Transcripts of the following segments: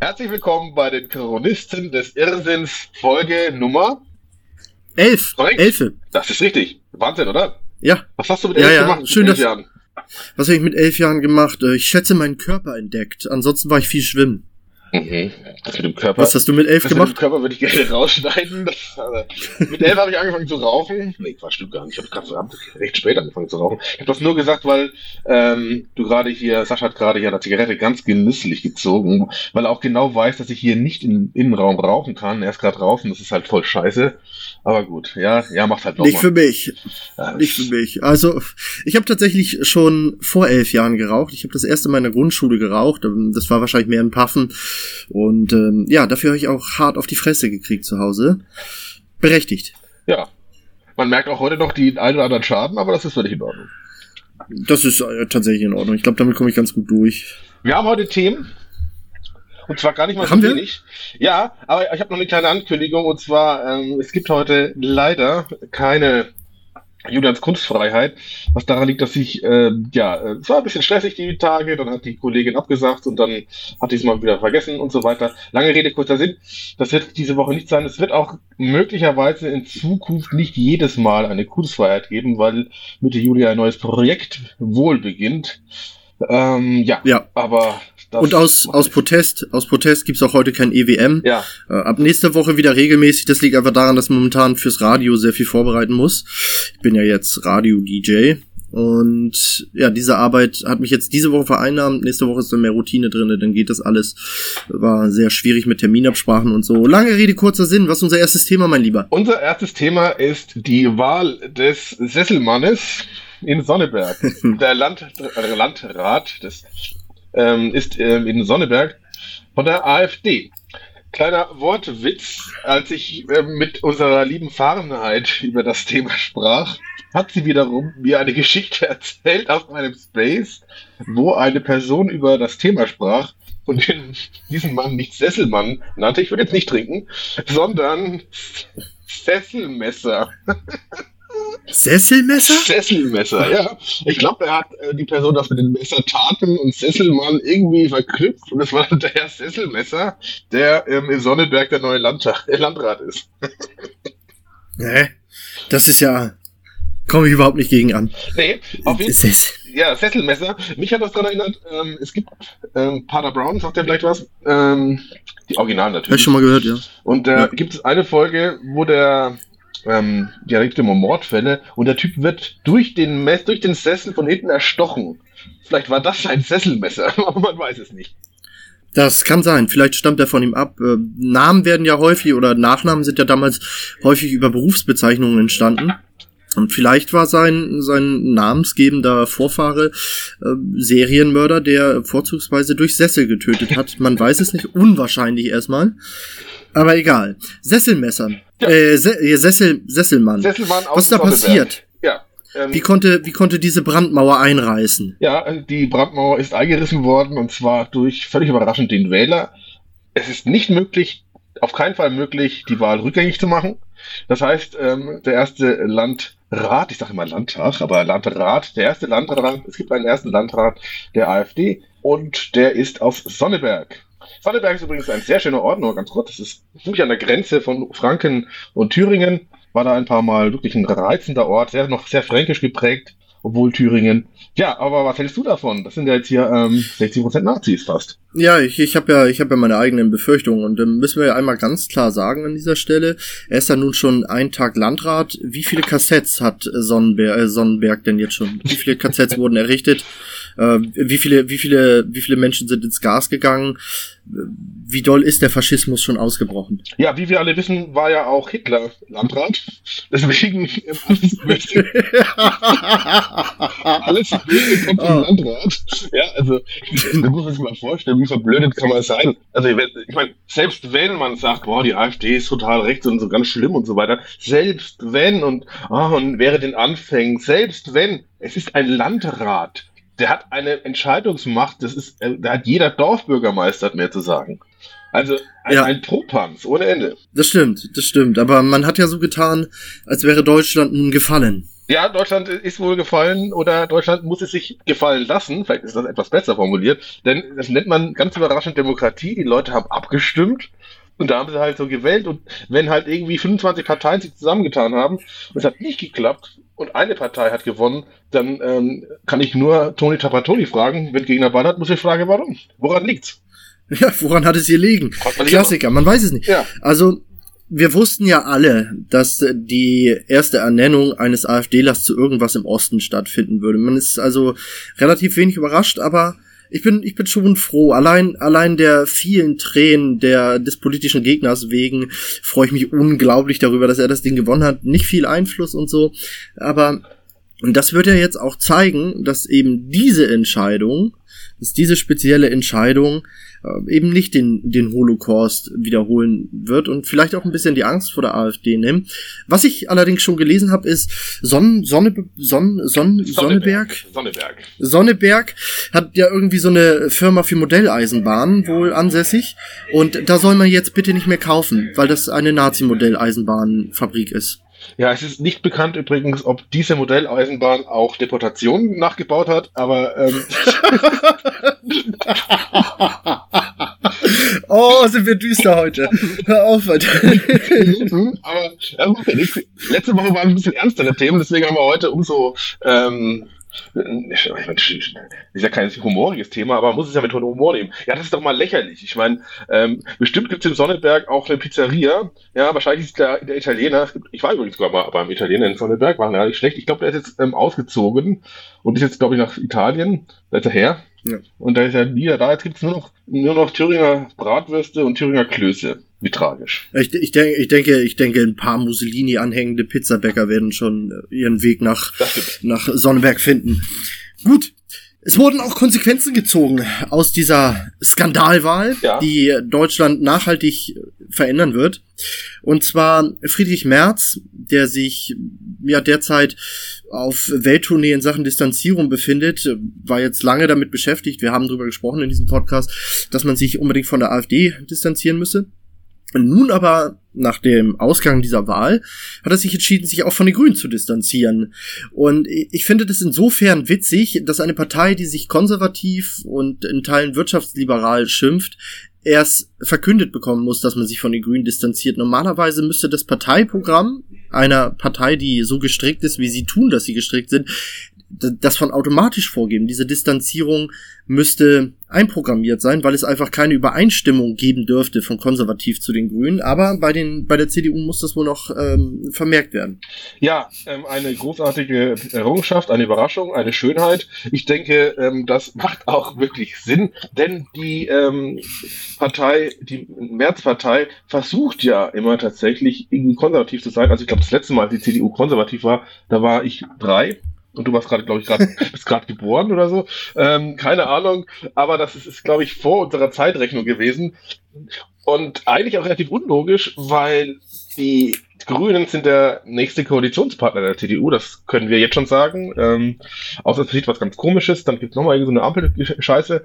Herzlich willkommen bei den Chronisten des Irrsinns, Folge Nummer Elf. Korrekt. Elfe. Das ist richtig. Wahnsinn, oder? Ja. Was hast du mit Ja, elf ja, gemacht? schön, mit elf Jahren? Was habe ich mit elf Jahren gemacht? Äh, Ich schätze meinen Körper entdeckt. Ansonsten war ich viel schwimmen. Mhm. Das mit dem Körper. Was hast du mit elf das mit dem gemacht? Körper würde ich gerne rausschneiden. Das, äh, mit elf habe ich angefangen zu rauchen. Nee, Quatsch, stimmt gar nicht. Ich habe gerade recht spät angefangen zu rauchen. Ich habe das nur gesagt, weil ähm, du gerade hier, Sascha hat gerade hier eine Zigarette ganz genüsslich gezogen, weil er auch genau weiß, dass ich hier nicht im Innenraum rauchen kann. Er ist gerade draußen, das ist halt voll scheiße. Aber gut, ja, ja, macht halt Nicht für nochmal. mich. Nicht für mich. Also, ich habe tatsächlich schon vor elf Jahren geraucht. Ich habe das erste Mal in der Grundschule geraucht. Ähm, Das war wahrscheinlich mehr ein Puffen. Und ähm, ja, dafür habe ich auch hart auf die Fresse gekriegt zu Hause. Berechtigt. Ja. Man merkt auch heute noch den einen oder anderen Schaden, aber das ist völlig in Ordnung. Das ist äh, tatsächlich in Ordnung. Ich glaube, damit komme ich ganz gut durch. Wir haben heute Themen. Und zwar gar nicht mal Haben so wir? wenig. Ja, aber ich habe noch eine kleine Ankündigung. Und zwar, ähm, es gibt heute leider keine Julians Kunstfreiheit, was daran liegt, dass ich, ähm, ja, äh, es war ein bisschen stressig die Tage, dann hat die Kollegin abgesagt und dann hatte ich es mal wieder vergessen und so weiter. Lange Rede, kurzer Sinn. Das wird diese Woche nicht sein. Es wird auch möglicherweise in Zukunft nicht jedes Mal eine Kunstfreiheit geben, weil Mitte Juli ein neues Projekt wohl beginnt. Ähm, ja, Ja. aber Und aus, aus Protest, aus Protest gibt's auch heute kein EWM. ja, Äh, ab nächster Woche wieder regelmäßig. Das liegt einfach daran, dass man momentan fürs Radio sehr viel vorbereiten muss. Ich bin ja jetzt Radio-DJ. Und ja, diese Arbeit hat mich jetzt diese Woche vereinnahmt. Nächste Woche ist dann mehr Routine drinne. Dann geht das alles. War sehr schwierig mit Terminabsprachen und so. Lange Rede, kurzer Sinn. Was ist unser erstes Thema, mein Lieber? unser erstes Thema ist die Wahl des Sesselmannes in Sonneberg. Der Land, äh, Landrat des, ähm, ist ähm, in Sonneberg von der AfD. Kleiner Wortwitz, als ich ähm, mit unserer lieben Fahrenheit über das Thema sprach, hat sie wiederum mir eine Geschichte erzählt aus einem Space, wo eine Person über das Thema sprach und den, diesen Mann nicht Sesselmann nannte. Ich würde jetzt nicht trinken, sondern Sesselmesser. Sesselmesser? Sesselmesser, ja. Ich glaube, er hat äh, die Person das mit den Messertaten und Sesselmann irgendwie verknüpft und es war dann der Herr Sesselmesser, der ähm, in Sonneberg der neue Landtag, äh, Landrat ist. Hä? Das ist ja. Komme ich überhaupt nicht gegen an. Nee, auf jeden Sess Ja, Sesselmesser. Mich hat das daran erinnert, ähm, es gibt ähm, Pater Brown, sagt er vielleicht was? Ähm, die Originalen Hab ich natürlich. schon mal gehört, ja. Und da Ja. gibt es eine Folge, wo der, ähm, immer Mordfälle und der Typ wird durch den, durch den Sessel von hinten erstochen. Vielleicht war das ein Sesselmesser, aber man weiß es nicht. Das kann sein. Vielleicht stammt er von ihm ab. Äh, Namen werden ja häufig oder Nachnamen sind ja damals häufig über Berufsbezeichnungen entstanden. Und vielleicht war sein, sein namensgebender Vorfahre äh, Serienmörder, der vorzugsweise durch Sessel getötet hat. Man weiß es nicht. Unwahrscheinlich erstmal. Aber egal. Sesselmesser. Ja. Äh, Se Sessel, Sesselmann. Sesselmann aus Was ist da passiert? Ja. Ähm, Wie konnte, wie konnte diese Brandmauer einreißen? Ja, die Brandmauer ist eingerissen worden und zwar durch völlig überraschend den Wähler. Es ist nicht möglich, auf keinen Fall möglich, die Wahl rückgängig zu machen. Das heißt, ähm, der erste Landrat, ich sage immer Landtag, aber Landrat, der erste Landrat, es gibt einen ersten Landrat der AfD und der ist aus Sonneberg. Sonneberg ist übrigens ein sehr schöner Ort, nur ganz kurz, das ist ziemlich an der Grenze von Franken und Thüringen. War da ein paar Mal wirklich ein reizender Ort, sehr noch sehr fränkisch geprägt, obwohl Thüringen. Ja, aber was hältst du davon? Das sind ja jetzt hier ähm, 60% Nazis fast. Ja, ich, ich habe ja, habe ja meine eigenen Befürchtungen und dann müssen wir ja einmal ganz klar sagen an dieser Stelle, er ist ja nun schon einen Tag Landrat. Wie viele Kassetts hat Sonnenberg, äh, Sonnenberg denn jetzt schon? Wie viele Kassetts wurden errichtet? Äh, wie viele, wie viele, wie viele Menschen sind ins Gas gegangen? Wie doll ist der Faschismus schon ausgebrochen? Ja, wie wir alle wissen, war ja auch Hitler Landrat. Deswegen ähm, alles Böse kommt vom Oh. Landrat. Ja, also, da muss man sich mal vorstellen, wie verblödet kann man sein. Also, ich meine, selbst wenn man sagt, boah, die AfD ist total rechts und so ganz schlimm und so weiter, selbst wenn und, ah, und wäre den Anfängen, selbst wenn, es ist ein Landrat. Der hat eine Entscheidungsmacht, das ist, äh, da hat jeder Dorfbürgermeister hat mehr zu sagen. Also ein, Ja. ein Popanz ohne Ende. Das stimmt, das stimmt. Aber man hat ja so getan, als wäre Deutschland nun gefallen. Ja, Deutschland ist wohl gefallen oder Deutschland muss es sich gefallen lassen. Vielleicht ist das etwas besser formuliert, denn das nennt man ganz überraschend Demokratie. Die Leute haben abgestimmt und da haben sie halt so gewählt und wenn halt irgendwie 25 Parteien sich zusammengetan haben und es hat nicht geklappt und eine Partei hat gewonnen, dann ähm, kann ich nur Toni Tapatoni fragen. Wenn Gegner ballert, muss ich fragen, warum? Woran liegt's? Ja, woran hat es hier liegen? Klassiker, man weiß es nicht. Ja. Also wir wussten ja alle, dass die erste Ernennung eines AfDlers zu irgendwas im Osten stattfinden würde. Man ist also relativ wenig überrascht, aber ich bin, ich bin schon froh. Allein, allein der vielen Tränen der, des politischen Gegners wegen freue ich mich unglaublich darüber, dass er das Ding gewonnen hat. Nicht viel Einfluss und so, aber und das wird ja jetzt auch zeigen, dass eben diese Entscheidung, dass diese spezielle Entscheidung äh, eben nicht den, den Holocaust wiederholen wird und vielleicht auch ein bisschen die Angst vor der AfD nimmt. Was ich allerdings schon gelesen habe, ist Sonn, Sonne, Sonn, Sonn, Sonneberg. Sonneberg. Sonneberg hat ja irgendwie so eine Firma für Modelleisenbahnen wohl ansässig und da soll man jetzt bitte nicht mehr kaufen, weil das eine Nazi-Modelleisenbahnfabrik ist. Ja, es ist nicht bekannt übrigens, ob diese Modelleisenbahn auch Deportationen nachgebaut hat, aber ähm Oh, sind wir düster heute. Hör auf, Alter. aber ja, letzte Woche waren ein bisschen ernstere Themen, deswegen haben wir heute umso ähm, ist ja kein humoriges Thema, aber man muss es ja mit Humor nehmen. Ja, das ist doch mal lächerlich. Ich meine, ähm, bestimmt gibt es im Sonneberg auch eine Pizzeria. Ja, wahrscheinlich ist der, der Italiener, ich war übrigens sogar mal beim Italiener in Sonneberg, war gar nicht schlecht. Ich glaube, der ist jetzt ähm, ausgezogen und ist jetzt, glaube ich, nach Italien. Da ist er her. Ja. Und da ist er wieder da. Jetzt gibt es nur noch, nur noch Thüringer Bratwürste und Thüringer Klöße. Wie tragisch. Ich, ich, denke, ich denke, ich denke, ein paar Mussolini anhängende Pizzabäcker werden schon äh, ihren Weg nach, nach Sonnenberg finden. Gut. Es wurden auch Konsequenzen gezogen aus dieser Skandalwahl, ja. die Deutschland nachhaltig verändern wird. Und zwar Friedrich Merz, der sich ja derzeit auf Welttournee in Sachen Distanzierung befindet, war jetzt lange damit beschäftigt. Wir haben darüber gesprochen in diesem Podcast, dass man sich unbedingt von der AfD distanzieren müsse. Nun aber, nach dem Ausgang dieser Wahl, hat er sich entschieden, sich auch von den Grünen zu distanzieren. Und ich finde das insofern witzig, dass eine Partei, die sich konservativ und in Teilen wirtschaftsliberal schimpft, erst verkündet bekommen muss, dass man sich von den Grünen distanziert. Normalerweise müsste das Parteiprogramm einer Partei, die so gestrickt ist, wie sie tun, dass sie gestrickt sind, das von automatisch vorgeben. Diese Distanzierung müsste einprogrammiert sein, weil es einfach keine Übereinstimmung geben dürfte von konservativ zu den Grünen. Aber bei den bei der CDU muss das wohl noch ähm, vermerkt werden. Ja, ähm, eine großartige Errungenschaft, eine Überraschung, eine Schönheit. Ich denke, ähm, das macht auch wirklich Sinn, denn die ähm, Partei, die Märzpartei, versucht ja immer tatsächlich konservativ zu sein. Also ich glaube, das letzte Mal, als die CDU konservativ war, da war ich drei und du warst gerade, glaube ich, gerade bist gerade geboren oder so. Ähm, keine Ahnung, aber das ist, ist glaube ich, vor unserer Zeitrechnung gewesen. Und eigentlich auch relativ unlogisch, weil die Grünen sind der nächste Koalitionspartner der CDU, das können wir jetzt schon sagen. Ähm, außer es passiert was ganz komisches, dann gibt es nochmal so eine Ampel-Scheiße.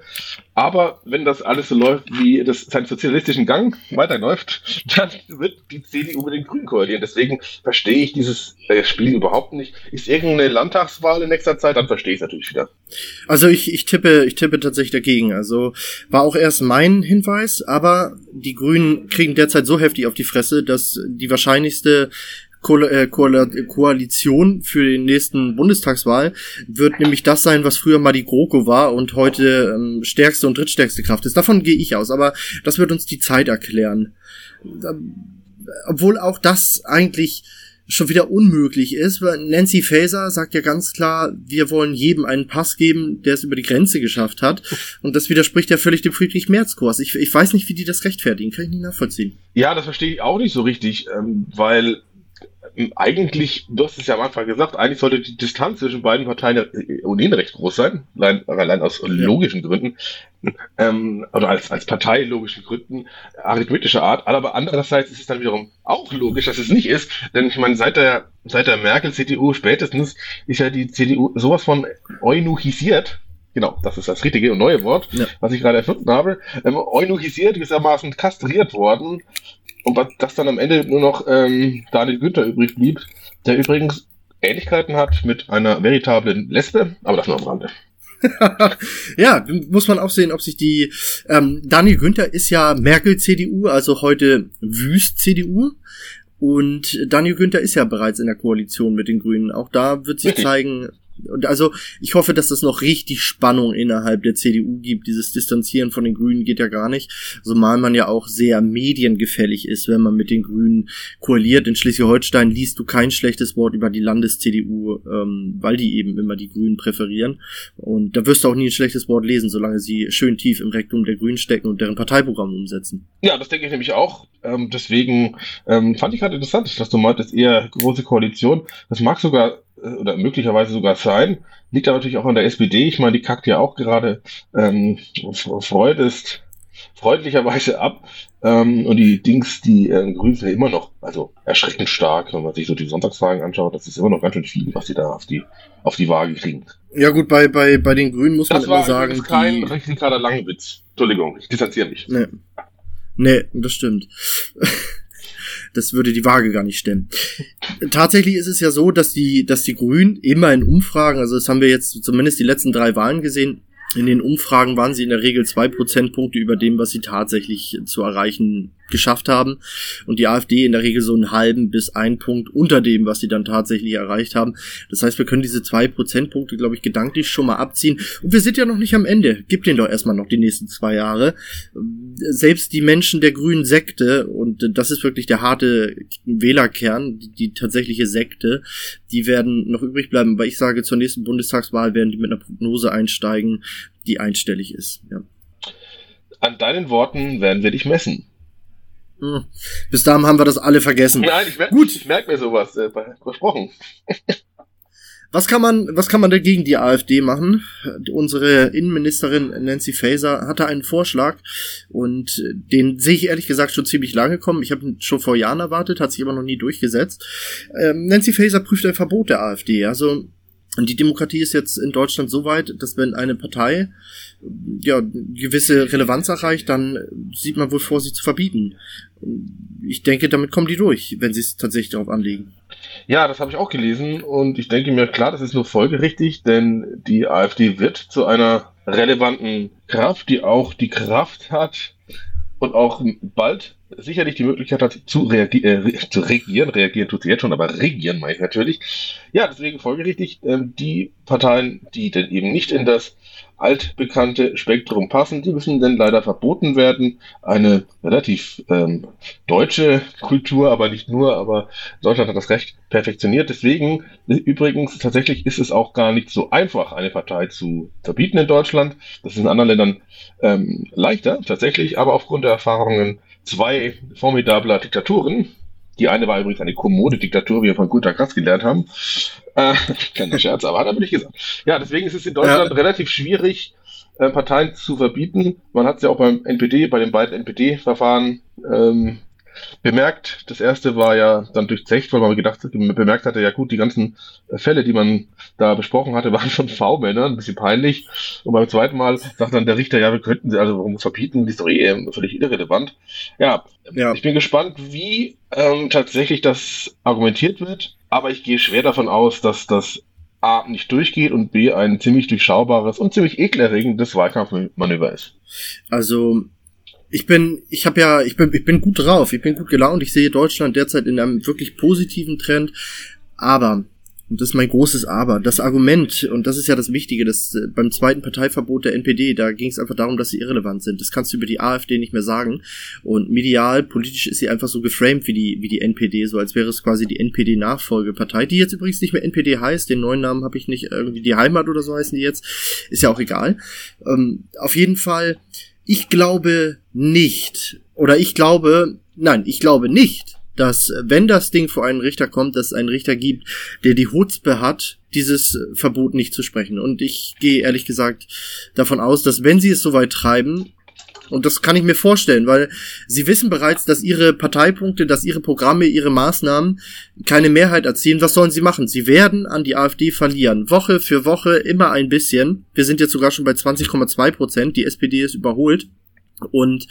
Aber wenn das alles so läuft, wie das seinen sozialistischen Gang weiterläuft, dann wird die CDU mit den Grünen koalieren. Deswegen verstehe ich dieses äh, Spiel überhaupt nicht. Ist irgendeine Landtagswahl in nächster Zeit, dann verstehe ich es natürlich wieder. Also ich, ich tippe, ich tippe tatsächlich dagegen. Also war auch erst mein Hinweis, aber die Grünen kriegen derzeit so heftig auf die Fresse, dass die wahrscheinlichste Ko äh, Ko Koalition für die nächsten Bundestagswahl wird nämlich das sein, was früher mal die GroKo war und heute ähm, stärkste und drittstärkste Kraft ist. Davon gehe ich aus, aber das wird uns die Zeit erklären. Ähm, obwohl auch das eigentlich schon wieder unmöglich ist, weil Nancy Faeser sagt ja ganz klar, wir wollen jedem einen Pass geben, der es über die Grenze geschafft hat. Und das widerspricht ja völlig dem Friedrich-Merz-Kurs. Ich, ich weiß nicht, wie die das rechtfertigen. Kann ich nicht nachvollziehen. Ja, das verstehe ich auch nicht so richtig, ähm, weil eigentlich, du hast es ja am Anfang gesagt, eigentlich sollte die Distanz zwischen beiden Parteien äh, ohnehin recht groß sein, allein, allein aus logischen Gründen, ähm, oder als, als Partei logischen Gründen, arithmetischer Art, aber andererseits ist es dann wiederum auch logisch, dass es nicht ist, denn ich meine, seit der, seit der Merkel-CDU spätestens ist ja die CDU sowas von eunuchisiert, Genau, das ist das richtige und neue Wort, ja. was ich gerade erfunden habe. Ähm, eunuchisiert, gewissermaßen kastriert worden und das dann am Ende nur noch ähm, Daniel Günther übrig blieb, der übrigens Ähnlichkeiten hat mit einer veritablen Lesbe, aber das nur am Rande. ja, muss man auch sehen, ob sich die ähm, Daniel Günther ist ja Merkel CDU, also heute Wüst CDU. Und Daniel Günther ist ja bereits in der Koalition mit den Grünen. Auch da wird sich zeigen, und also ich hoffe, dass das noch richtig Spannung innerhalb der CDU gibt. Dieses Distanzieren von den Grünen geht ja gar nicht, zumal man ja auch sehr mediengefällig ist, wenn man mit den Grünen koaliert. In Schleswig-Holstein liest du kein schlechtes Wort über die Landes-CDU, ähm, weil die eben immer die Grünen präferieren. Und da wirst du auch nie ein schlechtes Wort lesen, solange sie schön tief im Rektum der Grünen stecken und deren Parteiprogramm umsetzen. Ja, das denke ich nämlich auch. Ähm, deswegen ähm, fand ich gerade interessant, dass du meintest, eher große Koalition. Das mag sogar oder möglicherweise sogar sein. Liegt aber natürlich auch an der SPD. Ich meine, die kackt ja auch gerade ähm, Freud ist freundlicherweise ab. Ähm, und die Dings, die äh, Grünen sind ja immer noch, also erschreckend stark, wenn man sich so die Sonntagsfragen anschaut. Das ist immer noch ganz schön viel, was sie da auf die, auf die Waage kriegen. Ja gut, bei, bei, bei den Grünen muss das man immer sagen. Das war kein radikaler Langwitz. Entschuldigung, ich distanziere mich. Nee. Nee, das stimmt. das würde die Waage gar nicht stemmen. Tatsächlich ist es ja so, dass die, dass die Grünen immer in Umfragen, also das haben wir jetzt zumindest die letzten drei Wahlen gesehen, in den Umfragen waren sie in der Regel zwei Prozentpunkte über dem, was sie tatsächlich zu erreichen geschafft haben. Und die AfD in der Regel so einen halben bis einen Punkt unter dem, was sie dann tatsächlich erreicht haben. Das heißt, wir können diese zwei Prozentpunkte, glaube ich, gedanklich schon mal abziehen. Und wir sind ja noch nicht am Ende. Gib den doch erstmal noch die nächsten zwei Jahre. Selbst die Menschen der grünen Sekte, und das ist wirklich der harte Wählerkern, die, die tatsächliche Sekte, die werden noch übrig bleiben. Weil ich sage, zur nächsten Bundestagswahl werden die mit einer Prognose einsteigen, die einstellig ist. Ja. An deinen Worten werden wir dich messen. Hm. Bis dahin haben wir das alle vergessen. Nein, ich, mer Gut. ich merke mir sowas, äh, versprochen. Was kann man, was kann man dagegen die AfD machen? Unsere Innenministerin Nancy Faeser hatte einen Vorschlag und den sehe ich ehrlich gesagt schon ziemlich lange kommen. Ich habe ihn schon vor Jahren erwartet, hat sich aber noch nie durchgesetzt. Ähm, Nancy Faeser prüft ein Verbot der AfD. Also und die Demokratie ist jetzt in Deutschland so weit, dass wenn eine Partei ja gewisse Relevanz erreicht, dann sieht man wohl vor, sie zu verbieten. Ich denke, damit kommen die durch, wenn sie es tatsächlich darauf anlegen. Ja, das habe ich auch gelesen und ich denke mir, klar, das ist nur folgerichtig, denn die AfD wird zu einer relevanten Kraft, die auch die Kraft hat und auch bald sicherlich die Möglichkeit hat zu, reagi äh, zu regieren. Reagieren tut sie jetzt schon, aber regieren meine ich natürlich. Ja, deswegen folgerichtig, ähm, die Parteien, die denn eben nicht in das altbekannte Spektrum passen, die müssen denn leider verboten werden. Eine relativ ähm, deutsche Kultur, aber nicht nur, aber Deutschland hat das Recht perfektioniert. Deswegen, übrigens, tatsächlich ist es auch gar nicht so einfach, eine Partei zu verbieten in Deutschland. Das ist in anderen Ländern ähm, leichter, tatsächlich, aber aufgrund der Erfahrungen zwei formidabler Diktaturen. Die eine war übrigens eine kommode Diktatur, wie wir von Gunter Kratz gelernt haben. Äh, kein Scherz, aber hat er nicht gesagt. Ja, deswegen ist es in Deutschland ja. relativ schwierig, äh, Parteien zu verbieten. Man hat es ja auch beim NPD, bei den beiden NPD-Verfahren ähm, bemerkt. Das erste war ja dann durchzecht, weil man gedacht, bemerkt hatte, ja gut, die ganzen Fälle, die man da besprochen hatte, waren schon V-Männer, ein bisschen peinlich. Und beim zweiten Mal sagt dann der Richter, ja, wir könnten sie also warum verbieten, die ist doch eh völlig irrelevant. Ja, ja. ich bin gespannt, wie ähm, tatsächlich das argumentiert wird, aber ich gehe schwer davon aus, dass das A nicht durchgeht und B ein ziemlich durchschaubares und ziemlich ekelerregendes Wahlkampfmanöver ist. Also ich bin, ich habe ja, ich bin, ich bin gut drauf, ich bin gut gelaunt, ich sehe Deutschland derzeit in einem wirklich positiven Trend, aber und das ist mein großes Aber. Das Argument, und das ist ja das Wichtige, dass äh, beim zweiten Parteiverbot der NPD, da ging es einfach darum, dass sie irrelevant sind. Das kannst du über die AfD nicht mehr sagen. Und medial, politisch ist sie einfach so geframed wie die, wie die NPD, so als wäre es quasi die NPD-Nachfolgepartei, die jetzt übrigens nicht mehr NPD heißt. Den neuen Namen habe ich nicht, irgendwie die Heimat oder so heißen die jetzt. Ist ja auch egal. Ähm, auf jeden Fall, ich glaube nicht, oder ich glaube, nein, ich glaube nicht, dass wenn das Ding vor einen Richter kommt, dass es einen Richter gibt, der die Hutzpe hat, dieses Verbot nicht zu sprechen. Und ich gehe ehrlich gesagt davon aus, dass wenn sie es so weit treiben, und das kann ich mir vorstellen, weil sie wissen bereits, dass ihre Parteipunkte, dass ihre Programme, ihre Maßnahmen keine Mehrheit erzielen. Was sollen sie machen? Sie werden an die AfD verlieren. Woche für Woche immer ein bisschen. Wir sind jetzt sogar schon bei 20,2 Prozent. Die SPD ist überholt. Und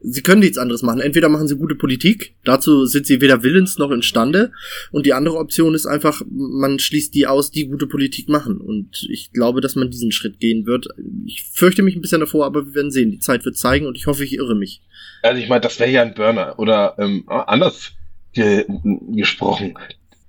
sie können nichts anderes machen. Entweder machen sie gute Politik, dazu sind sie weder willens noch imstande. Und die andere Option ist einfach, man schließt die aus, die gute Politik machen. Und ich glaube, dass man diesen Schritt gehen wird. Ich fürchte mich ein bisschen davor, aber wir werden sehen. Die Zeit wird zeigen und ich hoffe, ich irre mich. Also ich meine, das wäre ja ein Burner. Oder ähm, anders ge gesprochen.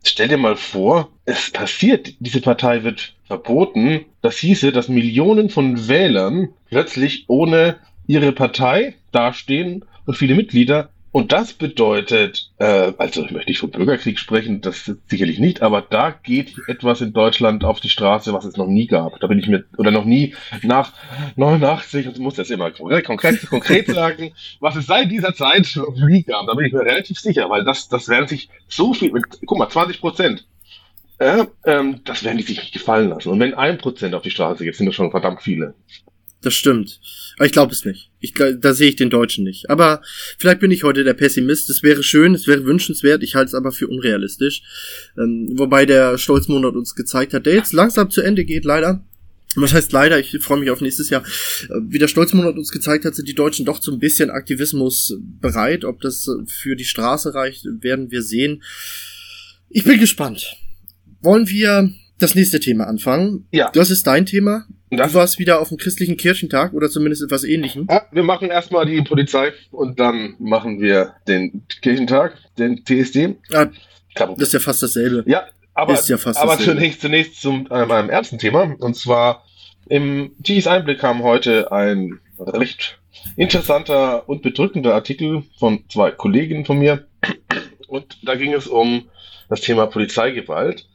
Stell dir mal vor, es passiert, diese Partei wird verboten. Das hieße, dass Millionen von Wählern plötzlich ohne ihre Partei dastehen und viele Mitglieder. Und das bedeutet, äh, also ich möchte nicht vom Bürgerkrieg sprechen, das sicherlich nicht, aber da geht etwas in Deutschland auf die Straße, was es noch nie gab. Da bin ich mir, oder noch nie nach 89, und muss das immer konkret, konkret, konkret sagen, was es seit dieser Zeit noch nie gab. Da bin ich mir relativ sicher, weil das, das werden sich so viel, mit, guck mal, 20 Prozent. Äh, ähm, das werden die sich nicht gefallen lassen. Und wenn ein Prozent auf die Straße geht, sind das schon verdammt viele. Das stimmt. Aber ich glaube es nicht. Ich, da sehe ich den Deutschen nicht. Aber vielleicht bin ich heute der Pessimist. Es wäre schön, es wäre wünschenswert. Ich halte es aber für unrealistisch. Ähm, wobei der Stolzmonat uns gezeigt hat, der jetzt langsam zu Ende geht, leider. Was heißt leider, ich freue mich auf nächstes Jahr. Äh, wie der Stolzmonat uns gezeigt hat, sind die Deutschen doch zu ein bisschen Aktivismus bereit. Ob das für die Straße reicht, werden wir sehen. Ich bin gespannt. Wollen wir das nächste Thema anfangen? Ja. Das ist dein Thema. Das du warst wieder auf dem christlichen Kirchentag oder zumindest etwas ähnlichem. Ja, wir machen erstmal die Polizei und dann machen wir den Kirchentag, den TSD. Ah, das ist ja fast dasselbe. Ja, aber, ist ja fast aber dasselbe. zunächst, zunächst zum äh, meinem ersten Thema. Und zwar im Tichys Einblick kam heute ein recht interessanter und bedrückender Artikel von zwei Kolleginnen von mir. Und da ging es um das Thema Polizeigewalt.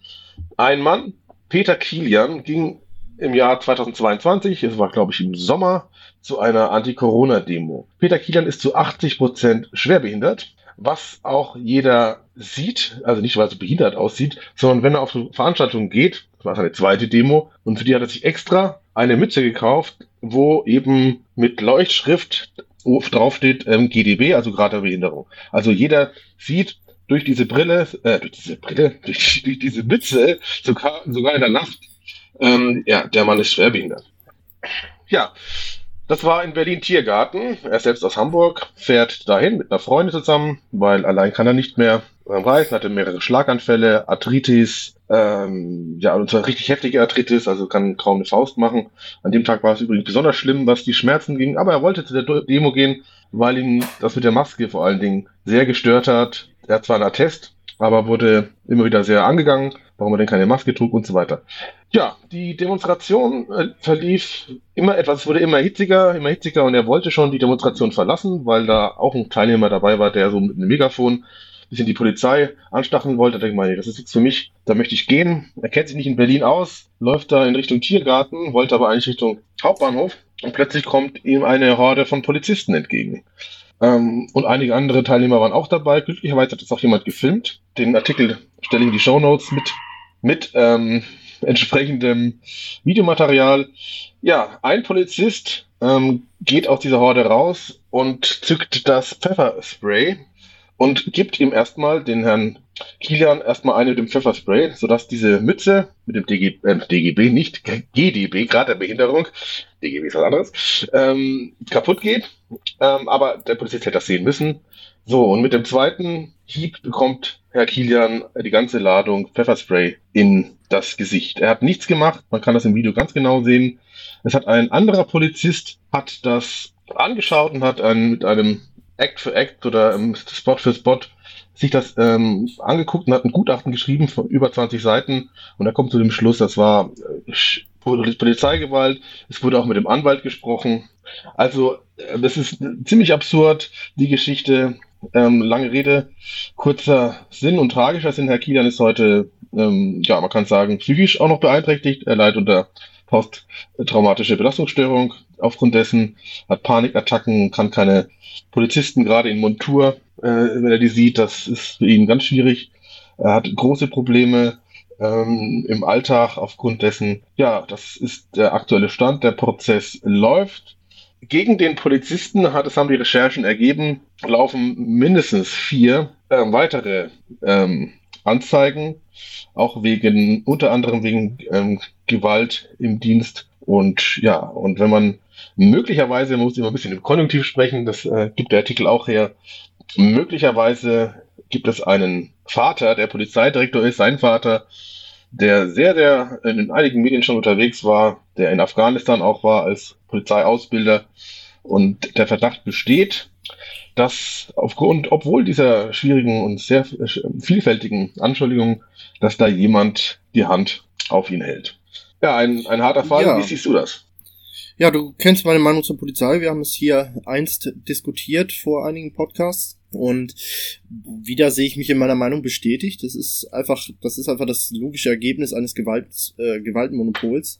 Ein Mann, Peter Kilian, ging im Jahr 2022, es war glaube ich im Sommer, zu einer Anti-Corona-Demo. Peter Kilian ist zu 80 Prozent schwerbehindert, was auch jeder sieht, also nicht weil er so behindert aussieht, sondern wenn er auf eine Veranstaltung geht, das war seine zweite Demo, und für die hat er sich extra eine Mütze gekauft, wo eben mit Leuchtschrift draufsteht ähm, GDB, also Grad der Behinderung. Also jeder sieht durch diese Brille, äh, durch diese Brille, durch, durch diese Mütze, sogar, sogar in der Nacht, ähm, ja, der Mann ist schwerbehindert. Ja, das war in Berlin Tiergarten. Er ist selbst aus Hamburg, fährt dahin mit einer Freundin zusammen, weil allein kann er nicht mehr reisen, hatte mehrere Schlaganfälle, Arthritis, ähm, ja, und zwar richtig heftige Arthritis, also kann kaum eine Faust machen. An dem Tag war es übrigens besonders schlimm, was die Schmerzen ging, aber er wollte zu der Demo gehen, weil ihn das mit der Maske vor allen Dingen sehr gestört hat. Er hat zwar einen Attest, aber wurde immer wieder sehr angegangen, warum er denn keine Maske trug und so weiter. Ja, die Demonstration äh, verlief immer etwas, es wurde immer hitziger, immer hitziger und er wollte schon die Demonstration verlassen, weil da auch ein Teilnehmer dabei war, der so mit einem Megafon ein bisschen die Polizei anstacheln wollte. Da denke ich das ist nichts für mich, da möchte ich gehen. Er kennt sich nicht in Berlin aus, läuft da in Richtung Tiergarten, wollte aber eigentlich Richtung Hauptbahnhof und plötzlich kommt ihm eine Horde von Polizisten entgegen. Ähm, und einige andere Teilnehmer waren auch dabei. Glücklicherweise hat das auch jemand gefilmt. Den Artikel stelle ich in die Show Notes mit, mit ähm, entsprechendem Videomaterial. Ja, ein Polizist ähm, geht aus dieser Horde raus und zückt das Pfefferspray und gibt ihm erstmal den Herrn Kilian erstmal eine mit dem Pfefferspray, sodass diese Mütze mit dem DG, äh, DGB, nicht GDB, Grad der Behinderung, DGB ist was anderes, ähm, kaputt geht. Ähm, aber der Polizist hätte das sehen müssen. So, und mit dem zweiten Hieb bekommt Herr Kilian die ganze Ladung Pfefferspray in das Gesicht. Er hat nichts gemacht, man kann das im Video ganz genau sehen. Es hat ein anderer Polizist, hat das angeschaut und hat einen, mit einem Act für Act oder ähm, Spot für Spot sich das ähm, angeguckt und hat ein Gutachten geschrieben von über 20 Seiten und er kommt zu dem Schluss, das war äh, Polizeigewalt, es wurde auch mit dem Anwalt gesprochen. Also äh, das ist ziemlich absurd, die Geschichte. Ähm, lange Rede, kurzer Sinn und tragischer Sinn. Herr Kilian ist heute, ähm, ja, man kann sagen, psychisch auch noch beeinträchtigt. Er leidet unter posttraumatische Belastungsstörung. Aufgrund dessen hat Panikattacken, kann keine Polizisten gerade in Montur, äh, wenn er die sieht, das ist für ihn ganz schwierig. Er hat große Probleme ähm, im Alltag aufgrund dessen, ja, das ist der aktuelle Stand. Der Prozess läuft. Gegen den Polizisten hat es, haben die Recherchen ergeben, laufen mindestens vier äh, weitere ähm, Anzeigen, auch wegen, unter anderem wegen ähm, Gewalt im Dienst. Und ja, und wenn man Möglicherweise muss ich mal ein bisschen im Konjunktiv sprechen, das äh, gibt der Artikel auch her. Möglicherweise gibt es einen Vater, der Polizeidirektor ist, sein Vater, der sehr, sehr in einigen Medien schon unterwegs war, der in Afghanistan auch war als Polizeiausbilder. Und der Verdacht besteht, dass aufgrund, obwohl dieser schwierigen und sehr vielfältigen Anschuldigungen, dass da jemand die Hand auf ihn hält. Ja, ein, ein harter Fall. Ja. Wie siehst du das? Ja, du kennst meine Meinung zur Polizei. Wir haben es hier einst diskutiert vor einigen Podcasts. Und wieder sehe ich mich in meiner Meinung bestätigt. Das ist einfach, das ist einfach das logische Ergebnis eines Gewalt, äh, Gewaltmonopols.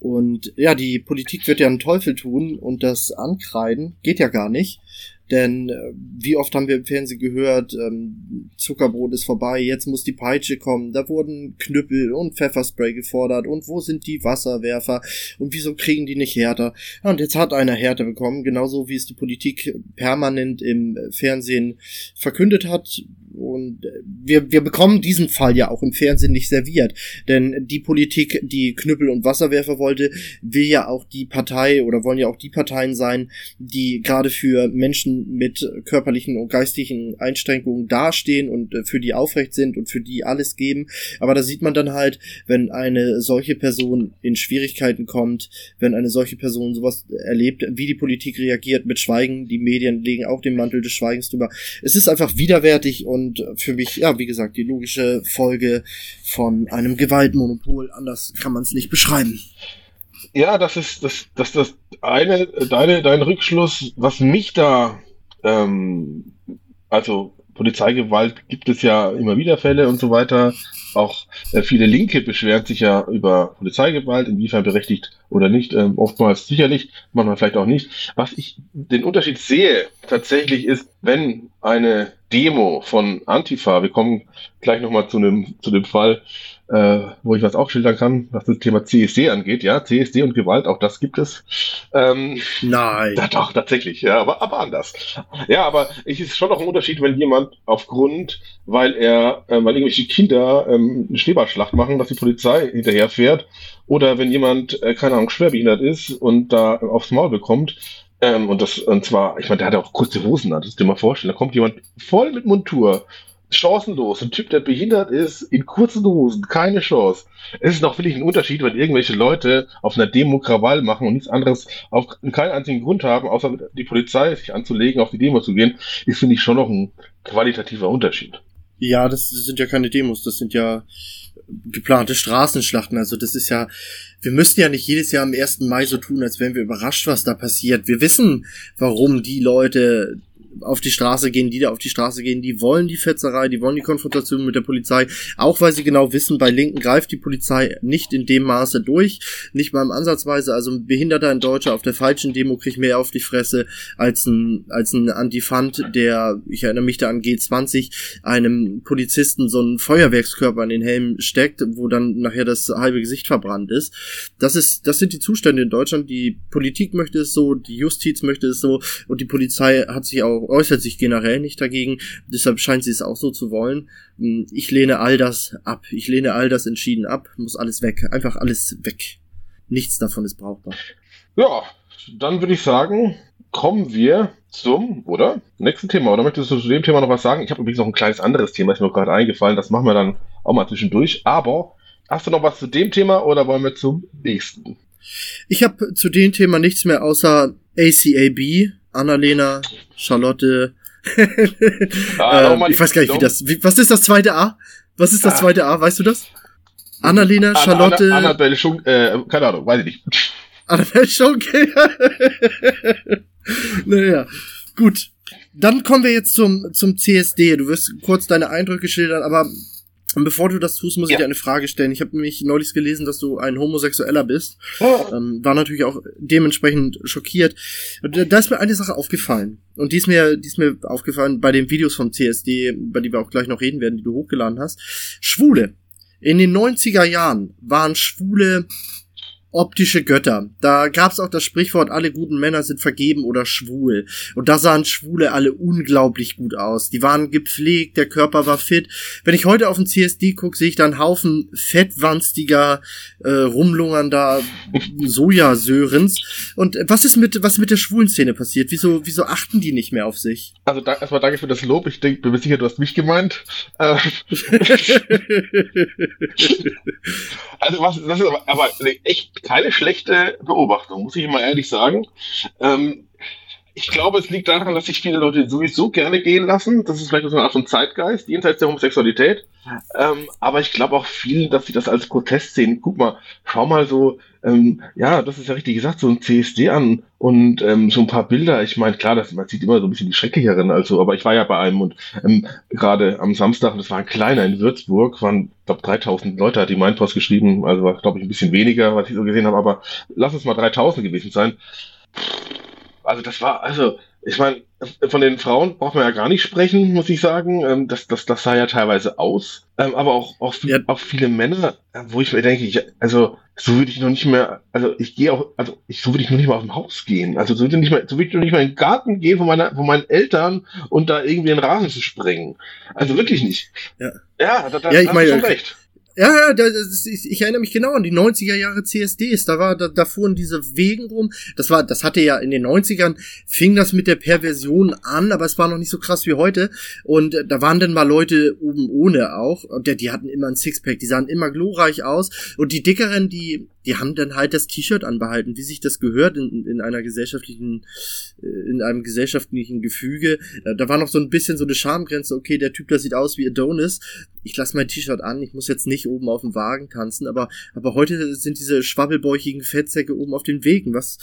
Und ja, die Politik wird ja einen Teufel tun und das Ankreiden geht ja gar nicht. Denn äh, wie oft haben wir im Fernsehen gehört, ähm, Zuckerbrot ist vorbei, jetzt muss die Peitsche kommen. Da wurden Knüppel und Pfefferspray gefordert. Und wo sind die Wasserwerfer? Und wieso kriegen die nicht härter? Ja, und jetzt hat einer Härte bekommen, genauso wie es die Politik permanent im Fernsehen verkündet hat. Und äh, wir, wir bekommen diesen Fall ja auch im Fernsehen nicht serviert. Denn die Politik, die Knüppel und Wasserwerfer wollte, will ja auch die Partei oder wollen ja auch die Parteien sein, die gerade für Menschen mit körperlichen und geistigen Einschränkungen dastehen und äh, für die aufrecht sind und für die alles geben. Aber da sieht man dann halt, wenn eine solche Person in Schwierigkeiten kommt, wenn eine solche Person sowas erlebt, wie die Politik reagiert mit Schweigen, die Medien legen auch den Mantel des Schweigens drüber. Es ist einfach widerwärtig und und für mich, ja, wie gesagt, die logische Folge von einem Gewaltmonopol. Anders kann man es nicht beschreiben. Ja, das ist das, das, das eine, deine, dein Rückschluss, was mich da, ähm, also Polizeigewalt gibt es ja immer wieder Fälle und so weiter. Auch äh, viele Linke beschweren sich ja über Polizeigewalt, inwiefern berechtigt oder nicht. Ähm, oftmals sicherlich, manchmal vielleicht auch nicht. Was ich den Unterschied sehe tatsächlich ist, wenn eine Demo von Antifa, wir kommen gleich nochmal zu einem zu dem Fall, äh, wo ich was auch schildern kann, was das Thema CSD angeht. Ja, CSD und Gewalt, auch das gibt es. Ähm, Nein. Ja, doch, tatsächlich, ja, aber, aber anders. Ja, aber es ist schon noch ein Unterschied, wenn jemand aufgrund, weil er, äh, weil irgendwelche Kinder ähm, eine Schneeballschlacht machen, dass die Polizei hinterherfährt, oder wenn jemand, äh, keine Ahnung, schwerbehindert ist und da aufs Maul bekommt, ähm, und das, und zwar, ich meine, der hat auch kurze Hosen an, das dir mal vorstellen. Da kommt jemand voll mit Montur chancenlos. Ein Typ, der behindert ist, in kurzen Hosen, keine Chance. Es ist noch wirklich ein Unterschied, wenn irgendwelche Leute auf einer Demo Krawall machen und nichts anderes, auf keinen einzigen Grund haben, außer die Polizei sich anzulegen, auf die Demo zu gehen, ist, finde ich, schon noch ein qualitativer Unterschied. Ja, das sind ja keine Demos, das sind ja geplante Straßenschlachten. Also das ist ja, wir müssten ja nicht jedes Jahr am 1. Mai so tun, als wären wir überrascht, was da passiert. Wir wissen, warum die Leute auf die Straße gehen, die da auf die Straße gehen, die wollen die Fetzerei, die wollen die Konfrontation mit der Polizei, auch weil sie genau wissen, bei Linken greift die Polizei nicht in dem Maße durch, nicht mal im Ansatzweise, also ein Behinderter in Deutscher auf der falschen Demo kriegt mehr auf die Fresse als ein, als ein Antifant, der, ich erinnere mich da an G20, einem Polizisten so einen Feuerwerkskörper an den Helm steckt, wo dann nachher das halbe Gesicht verbrannt ist. Das ist, das sind die Zustände in Deutschland, die Politik möchte es so, die Justiz möchte es so und die Polizei hat sich auch äußert sich generell nicht dagegen. Deshalb scheint sie es auch so zu wollen. Hm, ich lehne all das ab. Ich lehne all das entschieden ab. Muss alles weg. Einfach alles weg. Nichts davon ist brauchbar. Ja, dann würde ich sagen, kommen wir zum, oder? Nächsten Thema. Oder möchtest du zu dem Thema noch was sagen? Ich habe übrigens noch ein kleines anderes Thema, ist mir gerade eingefallen. Das machen wir dann auch mal zwischendurch. Aber hast du noch was zu dem Thema oder wollen wir zum nächsten? Ich habe zu dem Thema nichts mehr außer ACAB, Annalena, Charlotte. ah, ähm, ich weiß gar nicht, wie das. Wie, was ist das zweite A? Was ist das ah. zweite A? Weißt du das? Annalena, Charlotte. Anna, Annabelle Schunk, äh, keine Ahnung, weiß ich nicht. Annabelle Schunk. naja, gut. Dann kommen wir jetzt zum, zum CSD. Du wirst kurz deine Eindrücke schildern, aber und bevor du das tust, muss ja. ich dir eine Frage stellen. Ich habe nämlich neulich gelesen, dass du ein Homosexueller bist. Oh. Ähm, war natürlich auch dementsprechend schockiert. Da ist mir eine Sache aufgefallen. Und die ist mir, die ist mir aufgefallen bei den Videos vom CSD, bei die wir auch gleich noch reden werden, die du hochgeladen hast. Schwule. In den 90er Jahren waren Schwule optische Götter. Da gab's auch das Sprichwort, alle guten Männer sind vergeben oder schwul. Und da sahen Schwule alle unglaublich gut aus. Die waren gepflegt, der Körper war fit. Wenn ich heute auf den CSD gucke, sehe ich da einen Haufen fettwanstiger, äh, rumlungernder Sojasörens. Und was ist mit, was mit der schwulen Szene passiert? Wieso, wieso achten die nicht mehr auf sich? Also da, erstmal danke für das Lob. Ich denk, bin mir sicher, du hast mich gemeint. Äh, also was, das ist aber, aber echt keine schlechte Beobachtung, muss ich mal ehrlich sagen. Ähm, ich glaube, es liegt daran, dass sich viele Leute sowieso gerne gehen lassen. Das ist vielleicht so eine Art von Zeitgeist, jenseits der Homosexualität. Ähm, aber ich glaube auch vielen, dass sie das als Protest sehen. Guck mal, schau mal so, ähm, ja, das ist ja richtig gesagt, so ein CSD an und ähm, so ein paar Bilder. Ich meine, klar, das, man sieht immer so ein bisschen die schrecklicheren, also, aber ich war ja bei einem und ähm, gerade am Samstag, das war ein kleiner in Würzburg, waren, glaube 3000 Leute, hat die Mainpost geschrieben, also war, glaube ich, ein bisschen weniger, was ich so gesehen habe, aber lass es mal 3000 gewesen sein. Also das war, also ich meine, von den Frauen braucht man ja gar nicht sprechen, muss ich sagen. Ähm, das, das, das sah ja teilweise aus. Ähm, aber auch, auch, ja. auch viele Männer, äh, wo ich mir denke, ich, also so würde ich noch nicht mehr, also ich gehe auch, also ich, so würde ich noch nicht mal aus dem Haus gehen. Also so würde ich nicht mal, so würde ich noch nicht mal in den Garten gehen von meiner, von meinen Eltern und da irgendwie einen Rasen zu sprengen. Also wirklich nicht. Ja, ja da, da ja, ich meine, schon recht. Ja, ja, das, ich, erinnere mich genau an die 90er Jahre CSDs. Da war, da, da fuhren diese Wegen rum. Das war, das hatte ja in den 90ern fing das mit der Perversion an, aber es war noch nicht so krass wie heute. Und äh, da waren dann mal Leute oben ohne auch. Und die, die hatten immer ein Sixpack, die sahen immer glorreich aus. Und die dickeren, die, die haben dann halt das T-Shirt anbehalten, wie sich das gehört in, in einer gesellschaftlichen, äh, in einem gesellschaftlichen Gefüge. Äh, da war noch so ein bisschen so eine Schamgrenze, okay, der Typ, der sieht aus wie Adonis. Ich lasse mein T-Shirt an, ich muss jetzt nicht oben auf dem Wagen tanzen, aber, aber heute sind diese schwabbelbäuchigen Fettsäcke oben auf den Wegen, was,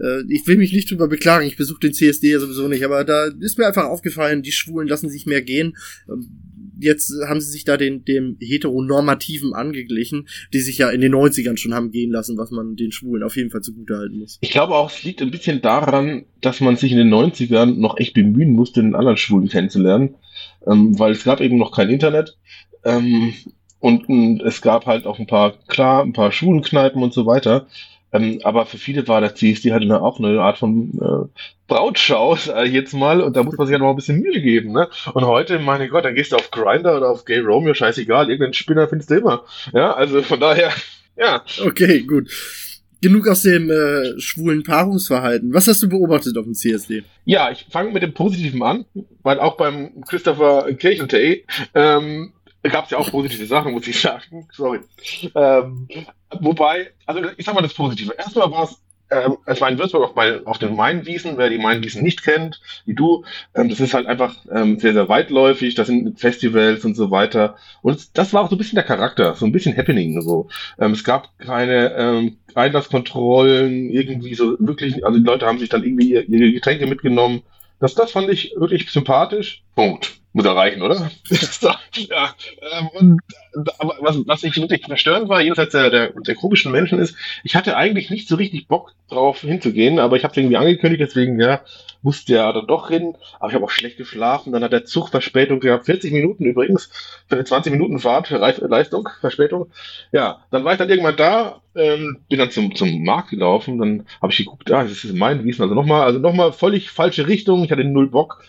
äh, ich will mich nicht drüber beklagen, ich besuche den CSD ja sowieso nicht, aber da ist mir einfach aufgefallen, die Schwulen lassen sich mehr gehen. Ähm, jetzt haben sie sich da den, dem Heteronormativen angeglichen, die sich ja in den 90ern schon haben gehen lassen, was man den Schwulen auf jeden Fall zugutehalten muss. Ich glaube auch, es liegt ein bisschen daran, dass man sich in den 90ern noch echt bemühen musste, den anderen Schwulen kennenzulernen, ähm, weil es gab eben noch kein Internet. Ähm, und, und es gab halt auch ein paar, klar, ein paar Schulenkneipen und so weiter. Ähm, aber für viele war der CSD halt eine, auch eine Art von äh, Brautschau, sag ich jetzt mal, und da muss man sich ja noch ein bisschen Mühe geben, ne? Und heute, meine Gott, dann gehst du auf Grinder oder auf Gay Romeo, scheißegal, irgendeinen Spinner findest du immer. Ja, also von daher, ja. Okay, gut. Genug aus dem äh, schwulen Paarungsverhalten. Was hast du beobachtet auf dem CSD? Ja, ich fange mit dem Positiven an, weil auch beim Christopher Kirchentay ähm, gab es ja auch positive Sachen, muss ich sagen. Sorry. Ähm, wobei, also ich sag mal das Positive. Erstmal war es ähm, es war in Würzburg auf, bei, auf den Mainwiesen, wer die Mainwiesen nicht kennt, wie du, ähm, das ist halt einfach ähm, sehr, sehr weitläufig, das sind Festivals und so weiter. Und das war auch so ein bisschen der Charakter, so ein bisschen Happening. So. Ähm, es gab keine ähm, Einlasskontrollen, irgendwie so wirklich, also die Leute haben sich dann irgendwie ihre Getränke mitgenommen. Das, das fand ich wirklich sympathisch. Punkt. Muss erreichen, oder? ja. Ähm, und aber was, was ich wirklich verstörend war, jenseits der, der, der komischen Menschen ist, ich hatte eigentlich nicht so richtig Bock drauf hinzugehen, aber ich habe es irgendwie angekündigt, deswegen ja, musste ja dann doch reden. Aber ich habe auch schlecht geschlafen. Dann hat der Zug Verspätung gehabt, 40 Minuten übrigens für eine 20 Minuten Fahrt für Leistung, Verspätung. Ja, dann war ich dann irgendwann da, ähm, bin dann zum, zum Markt gelaufen, dann habe ich geguckt, ah, das ist mein Wiesen, also nochmal, also nochmal völlig falsche Richtung, ich hatte null Bock.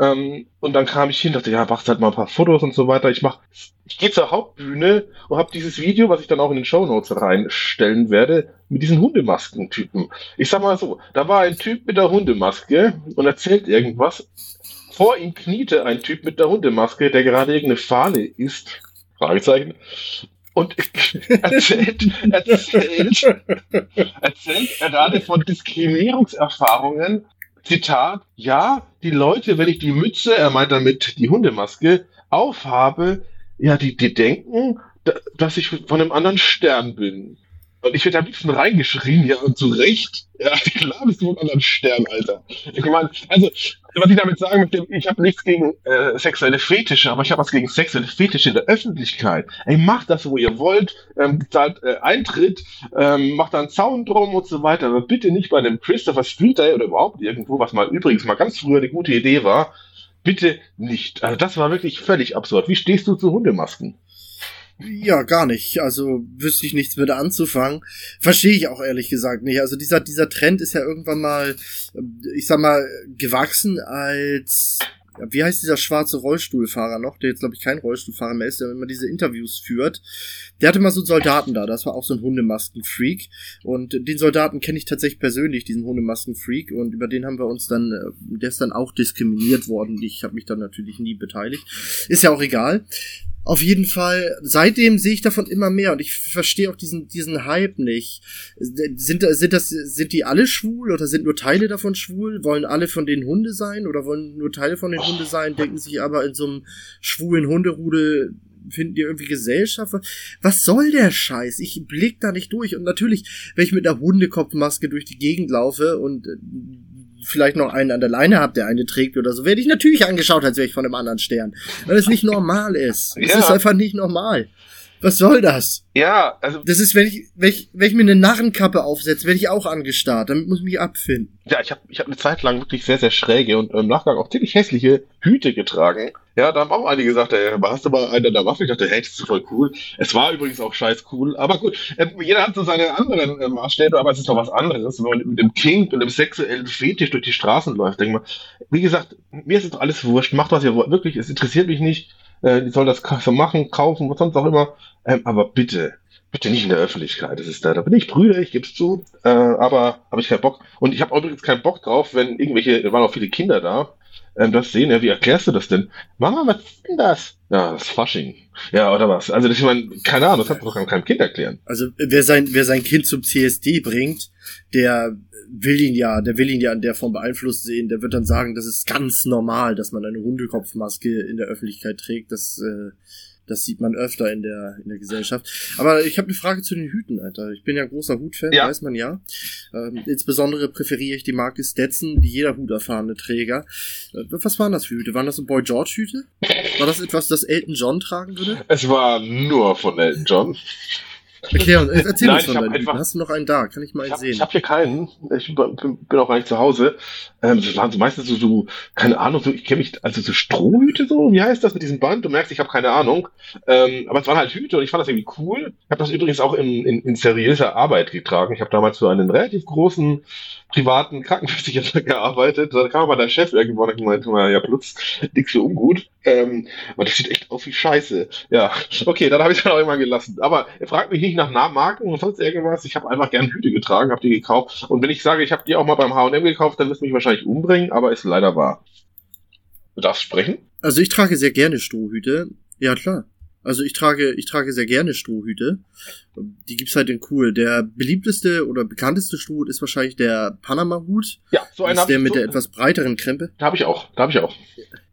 Ähm, und dann kam ich hin, dachte, ja, machst halt mal ein paar Fotos und so weiter. Ich mach, ich gehe zur Hauptbühne und habe dieses Video, was ich dann auch in den Show Notes reinstellen werde, mit diesen Hundemaskentypen. Ich sag mal so, da war ein Typ mit der Hundemaske und erzählt irgendwas. Vor ihm kniete ein Typ mit der Hundemaske, der gerade irgendeine Fahne isst. Fragezeichen. Und erzählt, erzählt, erzählt er gerade von Diskriminierungserfahrungen Zitat, ja, die Leute, wenn ich die Mütze, er meint damit die Hundemaske, aufhabe, ja, die, die denken, dass ich von einem anderen Stern bin. Und ich werde am liebsten reingeschrien, ja, und zu Recht. Ja, klar bist du von anderen Stern, Alter. Ich meine, also, was ich damit sagen möchte, ich habe nichts gegen äh, sexuelle Fetische, aber ich habe was gegen sexuelle Fetische in der Öffentlichkeit. Ey, macht das, wo ihr wollt, ähm, zahlt äh, Eintritt, ähm, macht da einen Zaun drum und so weiter, aber bitte nicht bei einem Christopher Street Day oder überhaupt irgendwo, was mal übrigens mal ganz früher eine gute Idee war. Bitte nicht. Also das war wirklich völlig absurd. Wie stehst du zu Hundemasken? Ja, gar nicht. Also wüsste ich nichts mit anzufangen. Verstehe ich auch ehrlich gesagt nicht. Also dieser, dieser Trend ist ja irgendwann mal, ich sag mal, gewachsen als wie heißt dieser schwarze Rollstuhlfahrer noch, der jetzt glaube ich kein Rollstuhlfahrer mehr ist, der immer diese Interviews führt. Der hatte mal so einen Soldaten da, das war auch so ein Hundemaskenfreak und den Soldaten kenne ich tatsächlich persönlich, diesen Hundemaskenfreak und über den haben wir uns dann, äh, der ist dann auch diskriminiert worden. Ich habe mich dann natürlich nie beteiligt. Ist ja auch egal. Auf jeden Fall, seitdem sehe ich davon immer mehr und ich verstehe auch diesen, diesen Hype nicht. Sind, sind, das, sind die alle schwul oder sind nur Teile davon schwul? Wollen alle von denen Hunde sein oder wollen nur Teile von den oh. Hunde sein, denken sich aber in so einem schwulen Hunderudel finden die irgendwie Gesellschaft? Was soll der Scheiß? Ich blick da nicht durch. Und natürlich, wenn ich mit einer Hundekopfmaske durch die Gegend laufe und vielleicht noch einen an der Leine habt, der eine trägt oder so, werde ich natürlich angeschaut, als wäre ich von einem anderen Stern. Weil es nicht normal ist. Es ja. ist einfach nicht normal. Was soll das? Ja, also. Das ist, wenn ich, wenn ich, wenn ich mir eine Narrenkappe aufsetze, werde ich auch angestarrt. Damit muss ich mich abfinden. Ja, ich habe ich hab eine Zeit lang wirklich sehr, sehr schräge und im Nachgang auch ziemlich hässliche Hüte getragen. Ja, da haben auch einige gesagt, ey, hast du mal einen an der Waffe? Ich dachte, hey, das ist voll cool. Es war übrigens auch scheiß cool. Aber gut, äh, jeder hat so seine anderen äh, Maßstäbe, aber es ist doch was anderes. Wenn man mit dem King und dem sexuellen Fetisch durch die Straßen läuft, denke mal, wie gesagt, mir ist es doch alles wurscht. Macht was ihr wollt. Wirklich, es interessiert mich nicht äh, die soll das so machen, kaufen, was sonst auch immer. Ähm, aber bitte, bitte nicht in der Öffentlichkeit. Das ist da, da bin ich Brüder, ich geb's zu, äh, aber habe ich keinen Bock. Und ich habe übrigens keinen Bock drauf, wenn irgendwelche, da waren auch viele Kinder da, ähm, das sehen. Ja, wie erklärst du das denn? Mama, was ist denn das? Ja, das ist Fasching. Ja, oder was? Also, das, ich meine, keine Ahnung, das hat man doch keinem Kind erklären. Also, wer sein, wer sein Kind zum CSD bringt, der will ihn ja, der will ihn ja in der Form beeinflusst sehen, der wird dann sagen, das ist ganz normal, dass man eine Hundekopfmaske in der Öffentlichkeit trägt. Das, äh, das sieht man öfter in der, in der Gesellschaft. Aber ich habe eine Frage zu den Hüten, Alter. Ich bin ja großer Hutfan, ja. weiß man ja. Ähm, insbesondere präferiere ich die Marke Stetson, wie jeder huterfahrene Träger. Äh, was waren das für Hüte? Waren das so Boy George Hüte? War das etwas, das Elton John tragen würde? Es war nur von Elton John. Erklär uns, erzähl Nein, uns von deinen einfach, Hast du noch einen da? Kann ich mal ich hab, sehen? Ich habe hier keinen. Ich bin, auch gar nicht zu Hause. Ähm, das waren so meistens so, so keine Ahnung, so, ich kenne mich, also so Strohhüte so, wie heißt das mit diesem Band? Du merkst, ich habe keine Ahnung. Ähm, aber es waren halt Hüte und ich fand das irgendwie cool. Ich habe das übrigens auch in, in, in seriöser Arbeit getragen. Ich habe damals für einen relativ großen privaten Krankenversicherer gearbeitet. Da kam mal der Chef irgendwann und meinte mal, ja, Plutz, nix für ungut. Ähm, aber das sieht echt aus wie Scheiße. Ja, okay, dann habe ich dann auch immer gelassen. Aber er fragt mich nicht nach Marken und sonst irgendwas. Ich habe einfach gern Hüte getragen, habe die gekauft. Und wenn ich sage, ich habe die auch mal beim H&M gekauft, dann wirst du mich wahrscheinlich umbringen, aber ist leider wahr. Du darfst sprechen? Also ich trage sehr gerne Strohhüte. Ja, klar. Also ich trage, ich trage sehr gerne Strohhüte. Die gibt's halt in cool. Der beliebteste oder bekannteste Strohhut ist wahrscheinlich der Panama-Hut. Ja, so einer. Ist der mit so der etwas breiteren Krempe. Da habe ich auch. Da habe ich auch.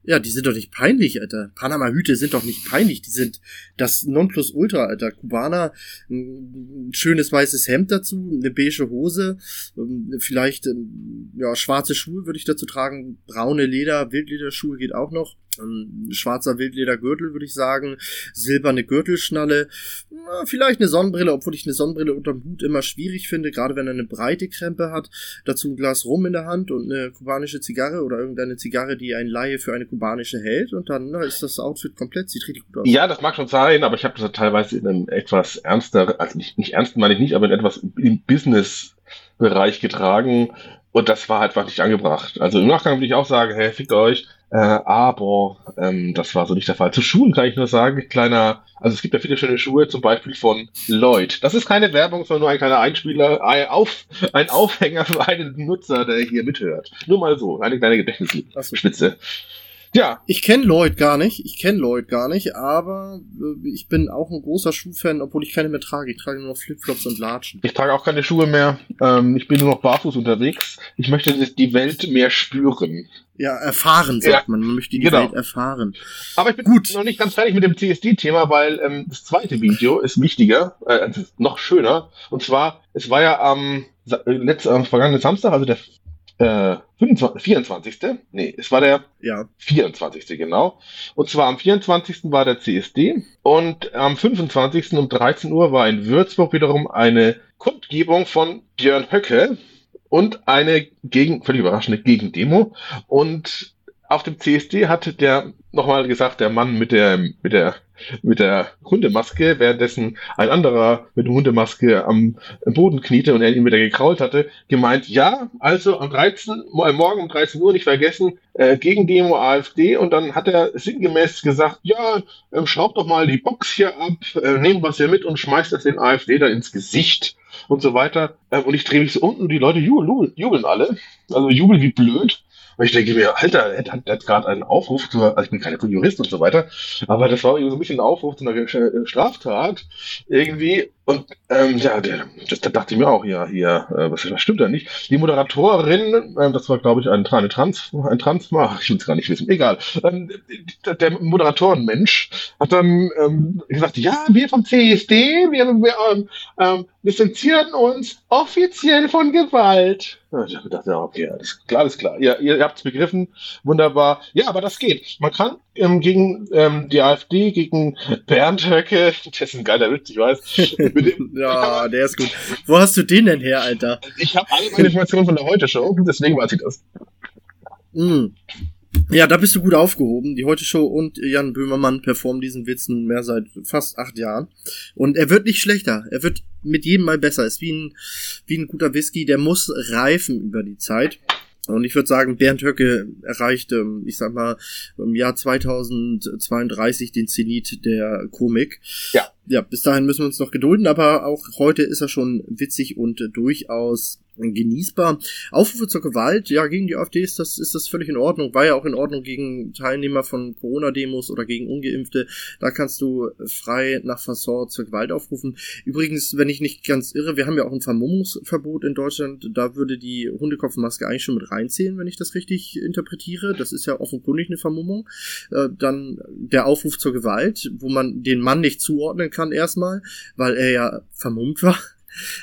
Ja, die sind doch nicht peinlich, Alter. Panama-Hüte sind doch nicht peinlich. Die sind das Nonplusultra, Alter. Kubaner, ein schönes weißes Hemd dazu, eine beige Hose, ähm, vielleicht ähm, ja, schwarze Schuhe würde ich dazu tragen, braune Leder, Wildlederschuhe geht auch noch. Ein schwarzer Wildledergürtel, würde ich sagen. Silberne Gürtelschnalle. Na, vielleicht eine Sonnenbrille, obwohl ich eine Sonnenbrille unterm Hut immer schwierig finde, gerade wenn er eine breite Krempe hat. Dazu ein Glas Rum in der Hand und eine kubanische Zigarre oder irgendeine Zigarre, die ein Laie für eine kubanische hält. Und dann na, ist das Outfit komplett, sieht richtig gut aus. Ja, das mag schon sein, aber ich habe das teilweise in einem etwas ernster, also nicht, nicht ernst meine ich nicht, aber in etwas im Business-Bereich getragen. Und das war halt einfach nicht angebracht. Also im Nachgang würde ich auch sagen, hey, fickt euch. Äh, aber ähm, das war so nicht der Fall. Zu Schuhen kann ich nur sagen, kleiner, also es gibt ja viele schöne Schuhe, zum Beispiel von Lloyd. Das ist keine Werbung, sondern nur ein kleiner Einspieler, ein, Auf, ein Aufhänger für einen Nutzer, der hier mithört. Nur mal so, eine kleine Gedächtnisspitze. Ja. Ich kenne Lloyd gar nicht. Ich kenne Lloyd gar nicht, aber äh, ich bin auch ein großer Schuhfan, obwohl ich keine mehr trage. Ich trage nur noch Flipflops und Latschen. Ich trage auch keine Schuhe mehr. Ähm, ich bin nur noch barfuß unterwegs. Ich möchte die Welt mehr spüren. Ja, erfahren, sagt ja, man. Man möchte die genau. Welt erfahren. Aber ich bin Gut. noch nicht ganz fertig mit dem CSD-Thema, weil ähm, das zweite Video ist wichtiger, äh, noch schöner. Und zwar, es war ja am äh, letzten, am vergangenen Samstag, also der äh, 25, 24. Nee, es war der ja. 24. genau. Und zwar am 24. war der CSD und am 25. um 13 Uhr war in Würzburg wiederum eine Kundgebung von Björn Höcke und eine gegen, völlig überraschende Gegendemo. Und auf dem CSD hat der nochmal gesagt, der Mann mit der, mit der mit der Hundemaske, währenddessen ein anderer mit der Hundemaske am Boden kniete und er ihn wieder gekrault hatte, gemeint, ja, also am 13, äh, morgen um 13 Uhr, nicht vergessen, äh, gegen Demo AfD und dann hat er sinngemäß gesagt, ja, äh, schraubt doch mal die Box hier ab, äh, nehmt was hier mit und schmeißt das den AfD da ins Gesicht und so weiter. Ähm, und ich drehe mich so unten, die Leute jubeln, jubeln alle, also jubeln wie blöd. Und ich denke mir, Alter, er hat, hat gerade einen Aufruf zu, also ich bin kein Jurist und so weiter, aber das war irgendwie so ein bisschen ein Aufruf zu einer Straftat irgendwie. Und ähm, ja, das, da dachte ich mir auch, ja, hier, äh, was, was stimmt da nicht? Die Moderatorin, äh, das war, glaube ich, ein, ein Trans, ein Transma, ich will es gar nicht wissen, egal. Ähm, der Moderatorenmensch hat dann ähm, gesagt, ja, wir vom CSD, wir, wir ähm, ähm, distanzieren uns offiziell von Gewalt. Ja, ich gedacht, ja, okay, alles klar, alles klar. Ja, ihr, ihr habt es begriffen, wunderbar. Ja, aber das geht. Man kann ähm, gegen ähm, die AfD, gegen Bernd Höcke, das ist ein geiler Witz, ich weiß, ja, der ist gut. Wo hast du den denn her, Alter? Ich habe alle meine Informationen von der Heute-Show, deswegen weiß ich das. Mm. Ja, da bist du gut aufgehoben. Die Heute Show und Jan Böhmermann performen diesen Witz nunmehr seit fast acht Jahren. Und er wird nicht schlechter. Er wird mit jedem Mal besser. Ist wie ein, wie ein guter Whisky. Der muss reifen über die Zeit. Und ich würde sagen, Bernd Höcke erreicht, ähm, ich sag mal, im Jahr 2032 den Zenit der Komik. Ja. Ja, bis dahin müssen wir uns noch gedulden, aber auch heute ist er schon witzig und durchaus genießbar. Aufrufe zur Gewalt, ja, gegen die AfD ist das, ist das völlig in Ordnung. War ja auch in Ordnung gegen Teilnehmer von Corona-Demos oder gegen Ungeimpfte. Da kannst du frei nach Fasson zur Gewalt aufrufen. Übrigens, wenn ich nicht ganz irre, wir haben ja auch ein Vermummungsverbot in Deutschland. Da würde die Hundekopfmaske eigentlich schon mit reinzählen, wenn ich das richtig interpretiere. Das ist ja offenkundig eine Vermummung. Äh, dann der Aufruf zur Gewalt, wo man den Mann nicht zuordnen kann erstmal, weil er ja vermummt war.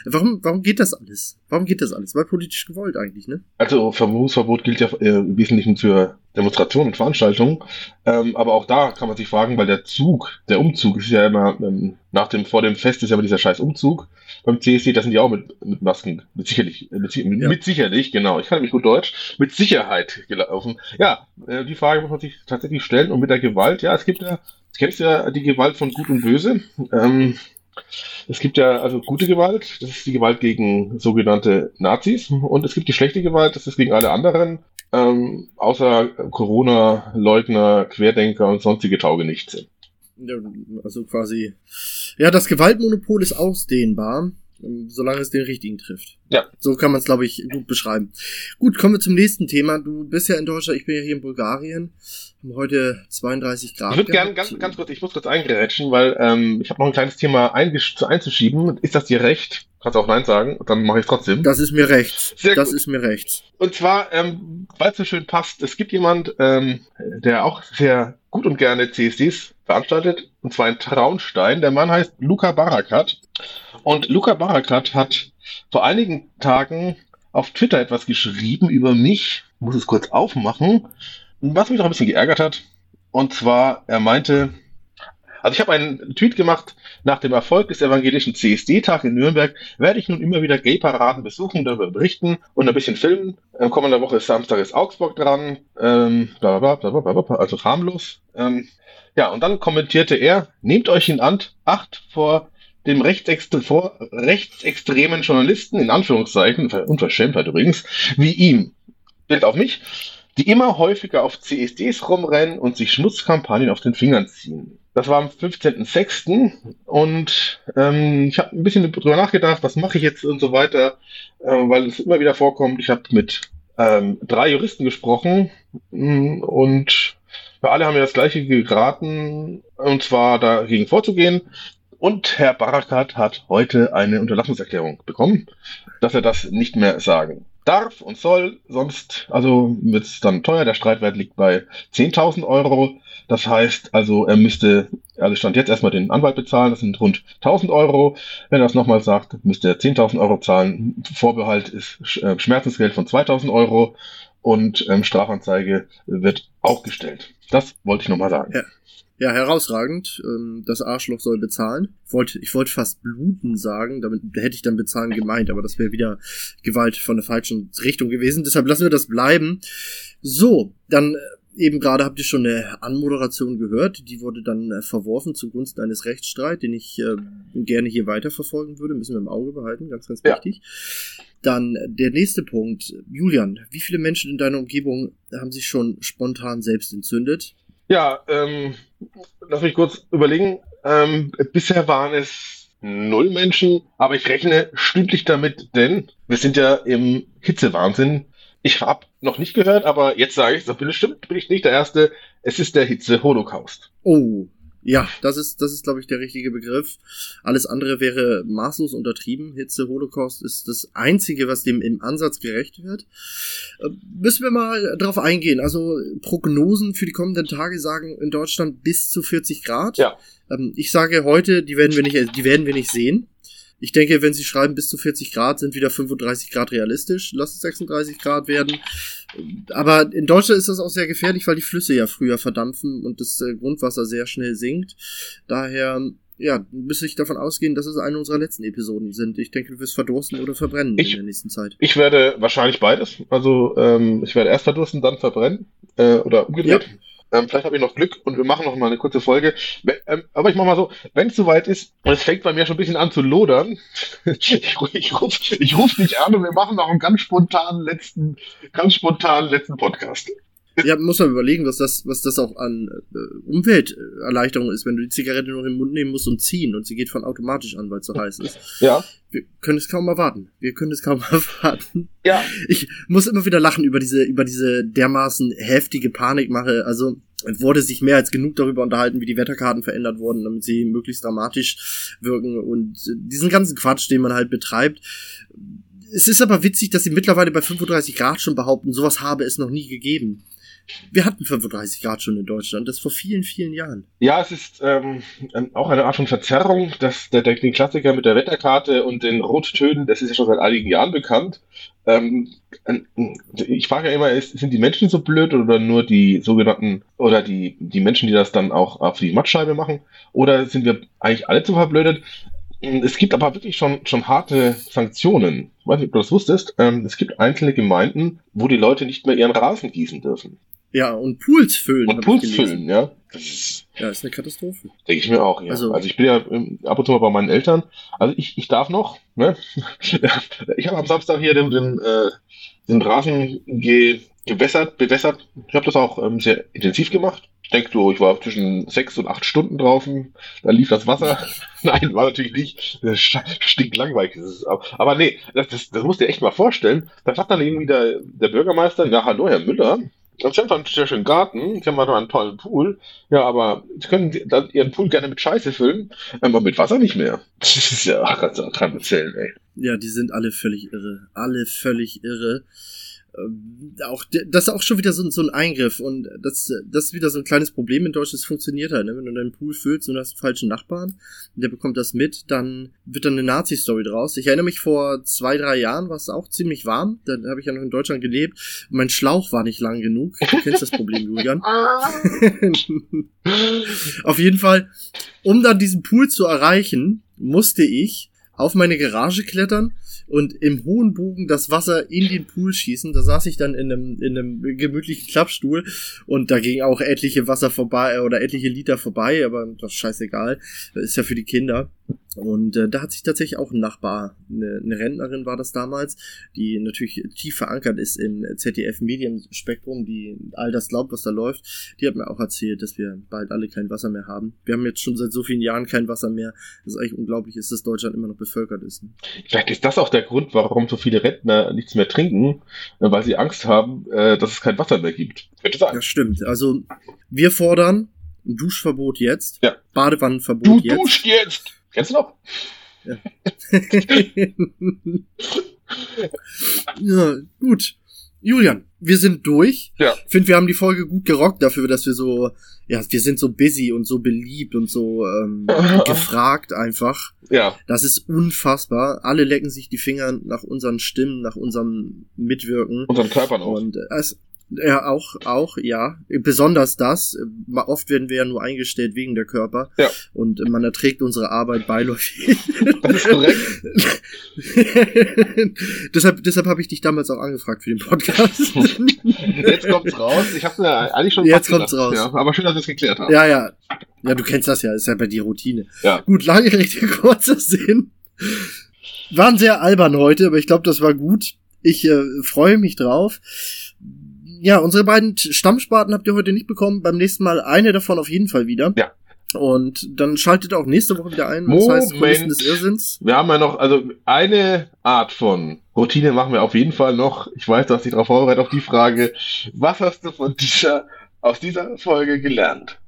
Warum, warum geht das alles? Warum geht das alles? Weil politisch gewollt eigentlich, ne? Also Vermummungsverbot gilt ja äh, im Wesentlichen für Demonstrationen und Veranstaltungen. Ähm, aber auch da kann man sich fragen, weil der Zug, der Umzug ist ja immer, ähm, nach dem, vor dem Fest ist ja immer dieser scheiß Umzug. Beim CSD, da sind die auch mit, mit Masken, mit sicherlich, äh, mit, mit, ja. mit sicherlich, genau, ich kann nämlich gut Deutsch, mit Sicherheit gelaufen. Ja, äh, die Frage muss man sich tatsächlich stellen und mit der Gewalt, ja, es gibt ja, du kennst ja die Gewalt von Gut und Böse. Ähm, es gibt ja also gute Gewalt, das ist die Gewalt gegen sogenannte Nazis und es gibt die schlechte Gewalt, das ist gegen alle anderen, ähm, außer Corona-Leugner, Querdenker und sonstige Taugenichtse. Also quasi, ja, das Gewaltmonopol ist ausdehnbar. Solange es den richtigen trifft. Ja. So kann man es, glaube ich, gut beschreiben. Gut, kommen wir zum nächsten Thema. Du bist ja in Deutschland, ich bin ja hier in Bulgarien. Haben heute 32 Grad. Ich würde gerne ganz, ganz kurz, ich muss kurz eingrätschen, weil ähm, ich habe noch ein kleines Thema einzuschieben. Ist das dir recht? Kannst auch Nein sagen, dann mache ich trotzdem. Das ist mir recht. Sehr das gut. ist mir recht. Und zwar, ähm, weil es so schön passt, es gibt jemand, ähm, der auch sehr gut und gerne CSDs veranstaltet, und zwar in Traunstein. Der Mann heißt Luca Barakat. Und Luca Barakat hat vor einigen Tagen auf Twitter etwas geschrieben über mich. Ich muss es kurz aufmachen. Was mich noch ein bisschen geärgert hat. Und zwar, er meinte, also ich habe einen Tweet gemacht, nach dem Erfolg des evangelischen CSD-Tag in Nürnberg werde ich nun immer wieder Gay-Paraden besuchen, darüber berichten und ein bisschen filmen. Ähm, kommende Woche ist Samstag ist Augsburg dran, ähm, bla, bla, bla, bla, bla, also harmlos. Ähm, ja, und dann kommentierte er, nehmt euch in Acht vor dem rechtsextre vor rechtsextremen Journalisten, in Anführungszeichen, Unverschämtheit übrigens, wie ihm, Bild auf mich, die immer häufiger auf CSDs rumrennen und sich Schmutzkampagnen auf den Fingern ziehen. Das war am 15.06. und ähm, ich habe ein bisschen drüber nachgedacht, was mache ich jetzt und so weiter, äh, weil es immer wieder vorkommt. Ich habe mit ähm, drei Juristen gesprochen mm, und wir alle haben ja das gleiche geraten, und zwar dagegen vorzugehen. Und Herr Barakat hat heute eine Unterlassungserklärung bekommen, dass er das nicht mehr sagen darf und soll. Sonst, also wird es dann teuer. Der Streitwert liegt bei 10.000 Euro. Das heißt, also er müsste, also stand jetzt erstmal den Anwalt bezahlen. Das sind rund 1.000 Euro. Wenn er das nochmal sagt, müsste er 10.000 Euro zahlen. Vorbehalt ist äh, Schmerzensgeld von 2.000 Euro und ähm, Strafanzeige wird auch gestellt. Das wollte ich nochmal sagen. Ja. Ja, herausragend. Ähm, das Arschloch soll bezahlen. Ich wollte, ich wollte fast bluten sagen, damit hätte ich dann bezahlen gemeint, aber das wäre wieder Gewalt von der falschen Richtung gewesen. Deshalb lassen wir das bleiben. So, dann eben gerade habt ihr schon eine Anmoderation gehört, die wurde dann äh, verworfen zugunsten eines Rechtsstreit, den ich äh, gerne hier weiterverfolgen würde, müssen wir im Auge behalten, ganz, ganz Ja. wichtig. Dann äh, der nächste Punkt. Julian, wie viele Menschen in deiner Umgebung haben sich schon spontan selbst entzündet? Ja, ähm, lass mich kurz überlegen. Ähm, bisher waren es null Menschen, aber ich rechne stündlich damit, denn wir sind ja im Hitzewahnsinn. Ich habe noch nicht gehört, aber jetzt sage ich, so bestimmt bin ich nicht der Erste. Es ist der Hitze-Holocaust. Oh, ja, das ist, das ist, glaube ich, der richtige Begriff. Alles andere wäre maßlos untertrieben. Hitze, Holocaust ist das Einzige, was dem im Ansatz gerecht wird. Äh, müssen wir mal drauf eingehen. Also Prognosen für die kommenden Tage sagen in Deutschland bis zu 40 Grad. Ja. Ähm, ich sage heute, die werden wir nicht, die werden wir nicht sehen. Ich denke, wenn Sie schreiben bis zu 40 Grad, sind wieder 35 Grad realistisch. Lass es 36 Grad werden. Aber in Deutschland ist das auch sehr gefährlich, weil die Flüsse ja früher verdampfen und das äh, Grundwasser sehr schnell sinkt. Daher, ja, müsste ich davon ausgehen, dass es eine unserer letzten Episoden sind. Ich denke, du wirst verdursten oder verbrennen Ich- in der nächsten Zeit. Ich werde wahrscheinlich beides. Also ähm, ich werde erst verdursten, dann verbrennen. Äh, oder umgedreht. Ähm, vielleicht habe ich noch Glück und wir machen noch mal eine kurze Folge. Ähm, aber ich mache mal so, wenn es soweit ist, und es fängt bei mir schon ein bisschen an zu lodern, ich, ich rufe ich ruf dich an und wir machen noch einen ganz spontanen letzten, ganz spontanen letzten Podcast. Ja, muss man überlegen, was das, was das auch an äh, Umwelterleichterung ist, wenn du die Zigarette noch im Mund nehmen musst und ziehen und sie geht von automatisch an, weil es so heiß ist. Ja, Wir können es kaum erwarten. Wir können es kaum erwarten. ja, Ich muss immer wieder lachen über diese, über diese dermaßen heftige Panikmache. Also es wurde sich mehr als genug darüber unterhalten, wie die Wetterkarten verändert wurden, damit sie möglichst dramatisch wirken und äh, diesen ganzen Quatsch, den man halt betreibt. Es ist aber witzig, dass sie mittlerweile bei 35 Grad schon behaupten, sowas habe es noch nie gegeben. Wir hatten 35 Grad schon in Deutschland, das vor vielen, vielen Jahren. ja, es ist ähm, ähm, auch eine Art von Verzerrung, dass der, der Klassiker mit der Wetterkarte und den Rottönen, das ist ja schon seit einigen Jahren bekannt. Ähm, ähm, ich frage ja immer, ist, sind die Menschen so blöd oder nur die sogenannten oder die, die Menschen, die das dann auch auf die Mattscheibe machen? Oder sind wir eigentlich alle zu verblödet? Es gibt aber wirklich schon, schon harte Sanktionen. Ich weiß nicht, ob du das wusstest. Ähm, es gibt einzelne Gemeinden, wo die Leute nicht mehr ihren Rasen gießen dürfen. Ja, und Pools füllen. Und Pools füllen, ja. Das ist, Ja, ist eine Katastrophe. denke ich mir auch, ja. Also- Also, ich bin ja ähm, ab und zu mal bei meinen Eltern. Also ich, ich darf noch, ne? ich habe am Samstag hier den, den, äh, den Rasen ge, gewässert, bewässert. Ich habe das auch ähm, sehr intensiv gemacht. Ich denke so, ich war zwischen sechs und acht Stunden draußen. Da lief das Wasser. Nein, war natürlich nicht. Das st- stinkt langweilig. Das ist, aber, aber nee, das, das, das musst du dir echt mal vorstellen. Da sagt dann irgendwie der, der Bürgermeister, ja, hallo, Herr Müller. Sie haben einen sehr schönen Garten, Sie haben da einen tollen Pool. Ja, aber Sie können Ihren Pool gerne mit Scheiße füllen, aber mit Wasser nicht mehr. Das ist ja, kannst du kann erzählen, ey. Ja, die sind alle völlig irre. Alle völlig irre. Ähm, auch, das ist auch schon wieder so, ein- so ein Eingriff und das, das ist wieder so ein kleines Problem in Deutschland. Das funktioniert halt, ne? Wenn du deinen Pool füllst und du hast einen falschen Nachbarn, und der bekommt das mit, dann wird dann eine Nazi-Story draus. Ich erinnere mich vor zwei, drei Jahren war es auch ziemlich warm. Da habe ich ja noch in Deutschland gelebt mein Schlauch war nicht lang genug. Du kennst das Problem, Julian. Auf jeden Fall, um dann diesen Pool zu erreichen, musste ich auf meine Garage klettern und im hohen Bogen das Wasser in den Pool schießen. Da saß ich dann in einem, in einem gemütlichen Klappstuhl und da ging auch etliche Wasser vorbei oder etliche Liter vorbei, aber das ist scheißegal. Das ist ja für die Kinder. Und äh, da hat sich tatsächlich auch ein Nachbar, eine, eine Rentnerin war das damals, die natürlich tief verankert ist im ZDF-Medienspektrum, die all das glaubt, was da läuft. Die hat mir auch erzählt, dass wir bald alle kein Wasser mehr haben. Wir haben jetzt schon seit so vielen Jahren kein Wasser mehr. Das ist eigentlich unglaublich ist, dass Deutschland immer noch bevölkert ist. ne? Vielleicht ist das auch der Grund, warum so viele Rentner nichts mehr trinken, äh, weil sie Angst haben, äh, dass es kein Wasser mehr gibt. Könnte sein. Das stimmt. Also wir fordern ein Duschverbot jetzt, Ja. Badewannenverbot Du jetzt. duscht jetzt! Kennst du noch? ja, gut. Julian, wir sind durch. Ja. Ich finde, wir haben die Folge gut gerockt dafür, dass wir so, ja, wir sind so busy und so beliebt und so ähm, gefragt einfach. Ja. Das ist unfassbar. Alle lecken sich die Finger nach unseren Stimmen, nach unserem Mitwirken. Unseren Körpern auch. Und äh, es, Ja, auch, auch, ja. Besonders das. Oft werden wir ja nur eingestellt wegen der Körper. Ja. Und man erträgt unsere Arbeit beiläufig. Das ist korrekt. deshalb deshalb habe ich dich damals auch angefragt für den Podcast. Jetzt kommt's raus. Ich habe mir eigentlich schon Jetzt kommt's gedacht. raus. Ja, aber schön, dass wir es geklärt haben. ja, ja. Ja, du kennst das ja, ist ja bei dir Routine. Ja. Gut, lange Rede, kurzer Sinn. Waren sehr albern heute, aber ich glaube, das war gut. Ich äh, freue mich drauf. Ja, unsere beiden Stammsparten habt ihr heute nicht bekommen. Beim nächsten Mal eine davon auf jeden Fall wieder. Ja. Und dann schaltet auch nächste Woche wieder ein. Das heißt, Moment. Kulissen des Irrsinns. Wir haben ja noch, also eine Art von Routine machen wir auf jeden Fall noch. Ich weiß, du hast dich darauf vorbereitet auf die Frage. Was hast du von dieser, aus dieser Folge gelernt?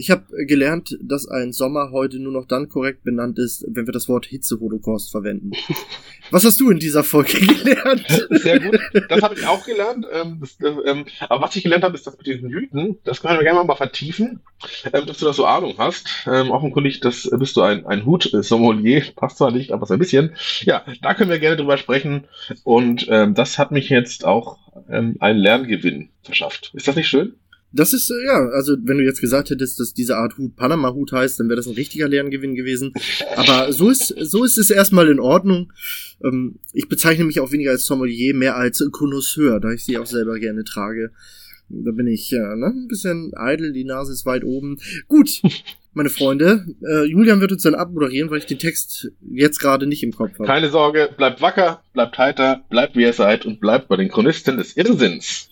Ich habe gelernt, dass ein Sommer heute nur noch dann korrekt benannt ist, wenn wir das Wort Hitze-Holocaust verwenden. Was hast du in dieser Folge gelernt? Sehr gut. Das habe ich auch gelernt. Ähm, das, ähm, aber was ich gelernt habe, ist das mit diesen Mythen. Das können wir gerne mal vertiefen, ähm, dass du da so Ahnung hast. Ähm, offenkundig, das bist du ein, ein Hut-Sommelier. Passt zwar nicht, aber so ein bisschen. Ja, da können wir gerne drüber sprechen. Und ähm, das hat mich jetzt auch ähm, einen Lerngewinn verschafft. Ist das nicht schön? Das ist, äh, ja, also wenn du jetzt gesagt hättest, dass diese Art Hut Panama-Hut heißt, dann wäre das ein richtiger Lerngewinn gewesen. Aber so ist, so ist es erstmal in Ordnung. Ähm, ich bezeichne mich auch weniger als Sommelier, mehr als Connoisseur, da ich sie auch selber gerne trage. Da bin ich ja, ne, ein bisschen eitel, die Nase ist weit oben. Gut, meine Freunde, äh, Julian wird uns dann abmoderieren, weil ich den Text jetzt gerade nicht im Kopf habe. Keine Sorge, bleibt wacker, bleibt heiter, bleibt wie ihr seid und bleibt bei den Chronisten des Irrsinns.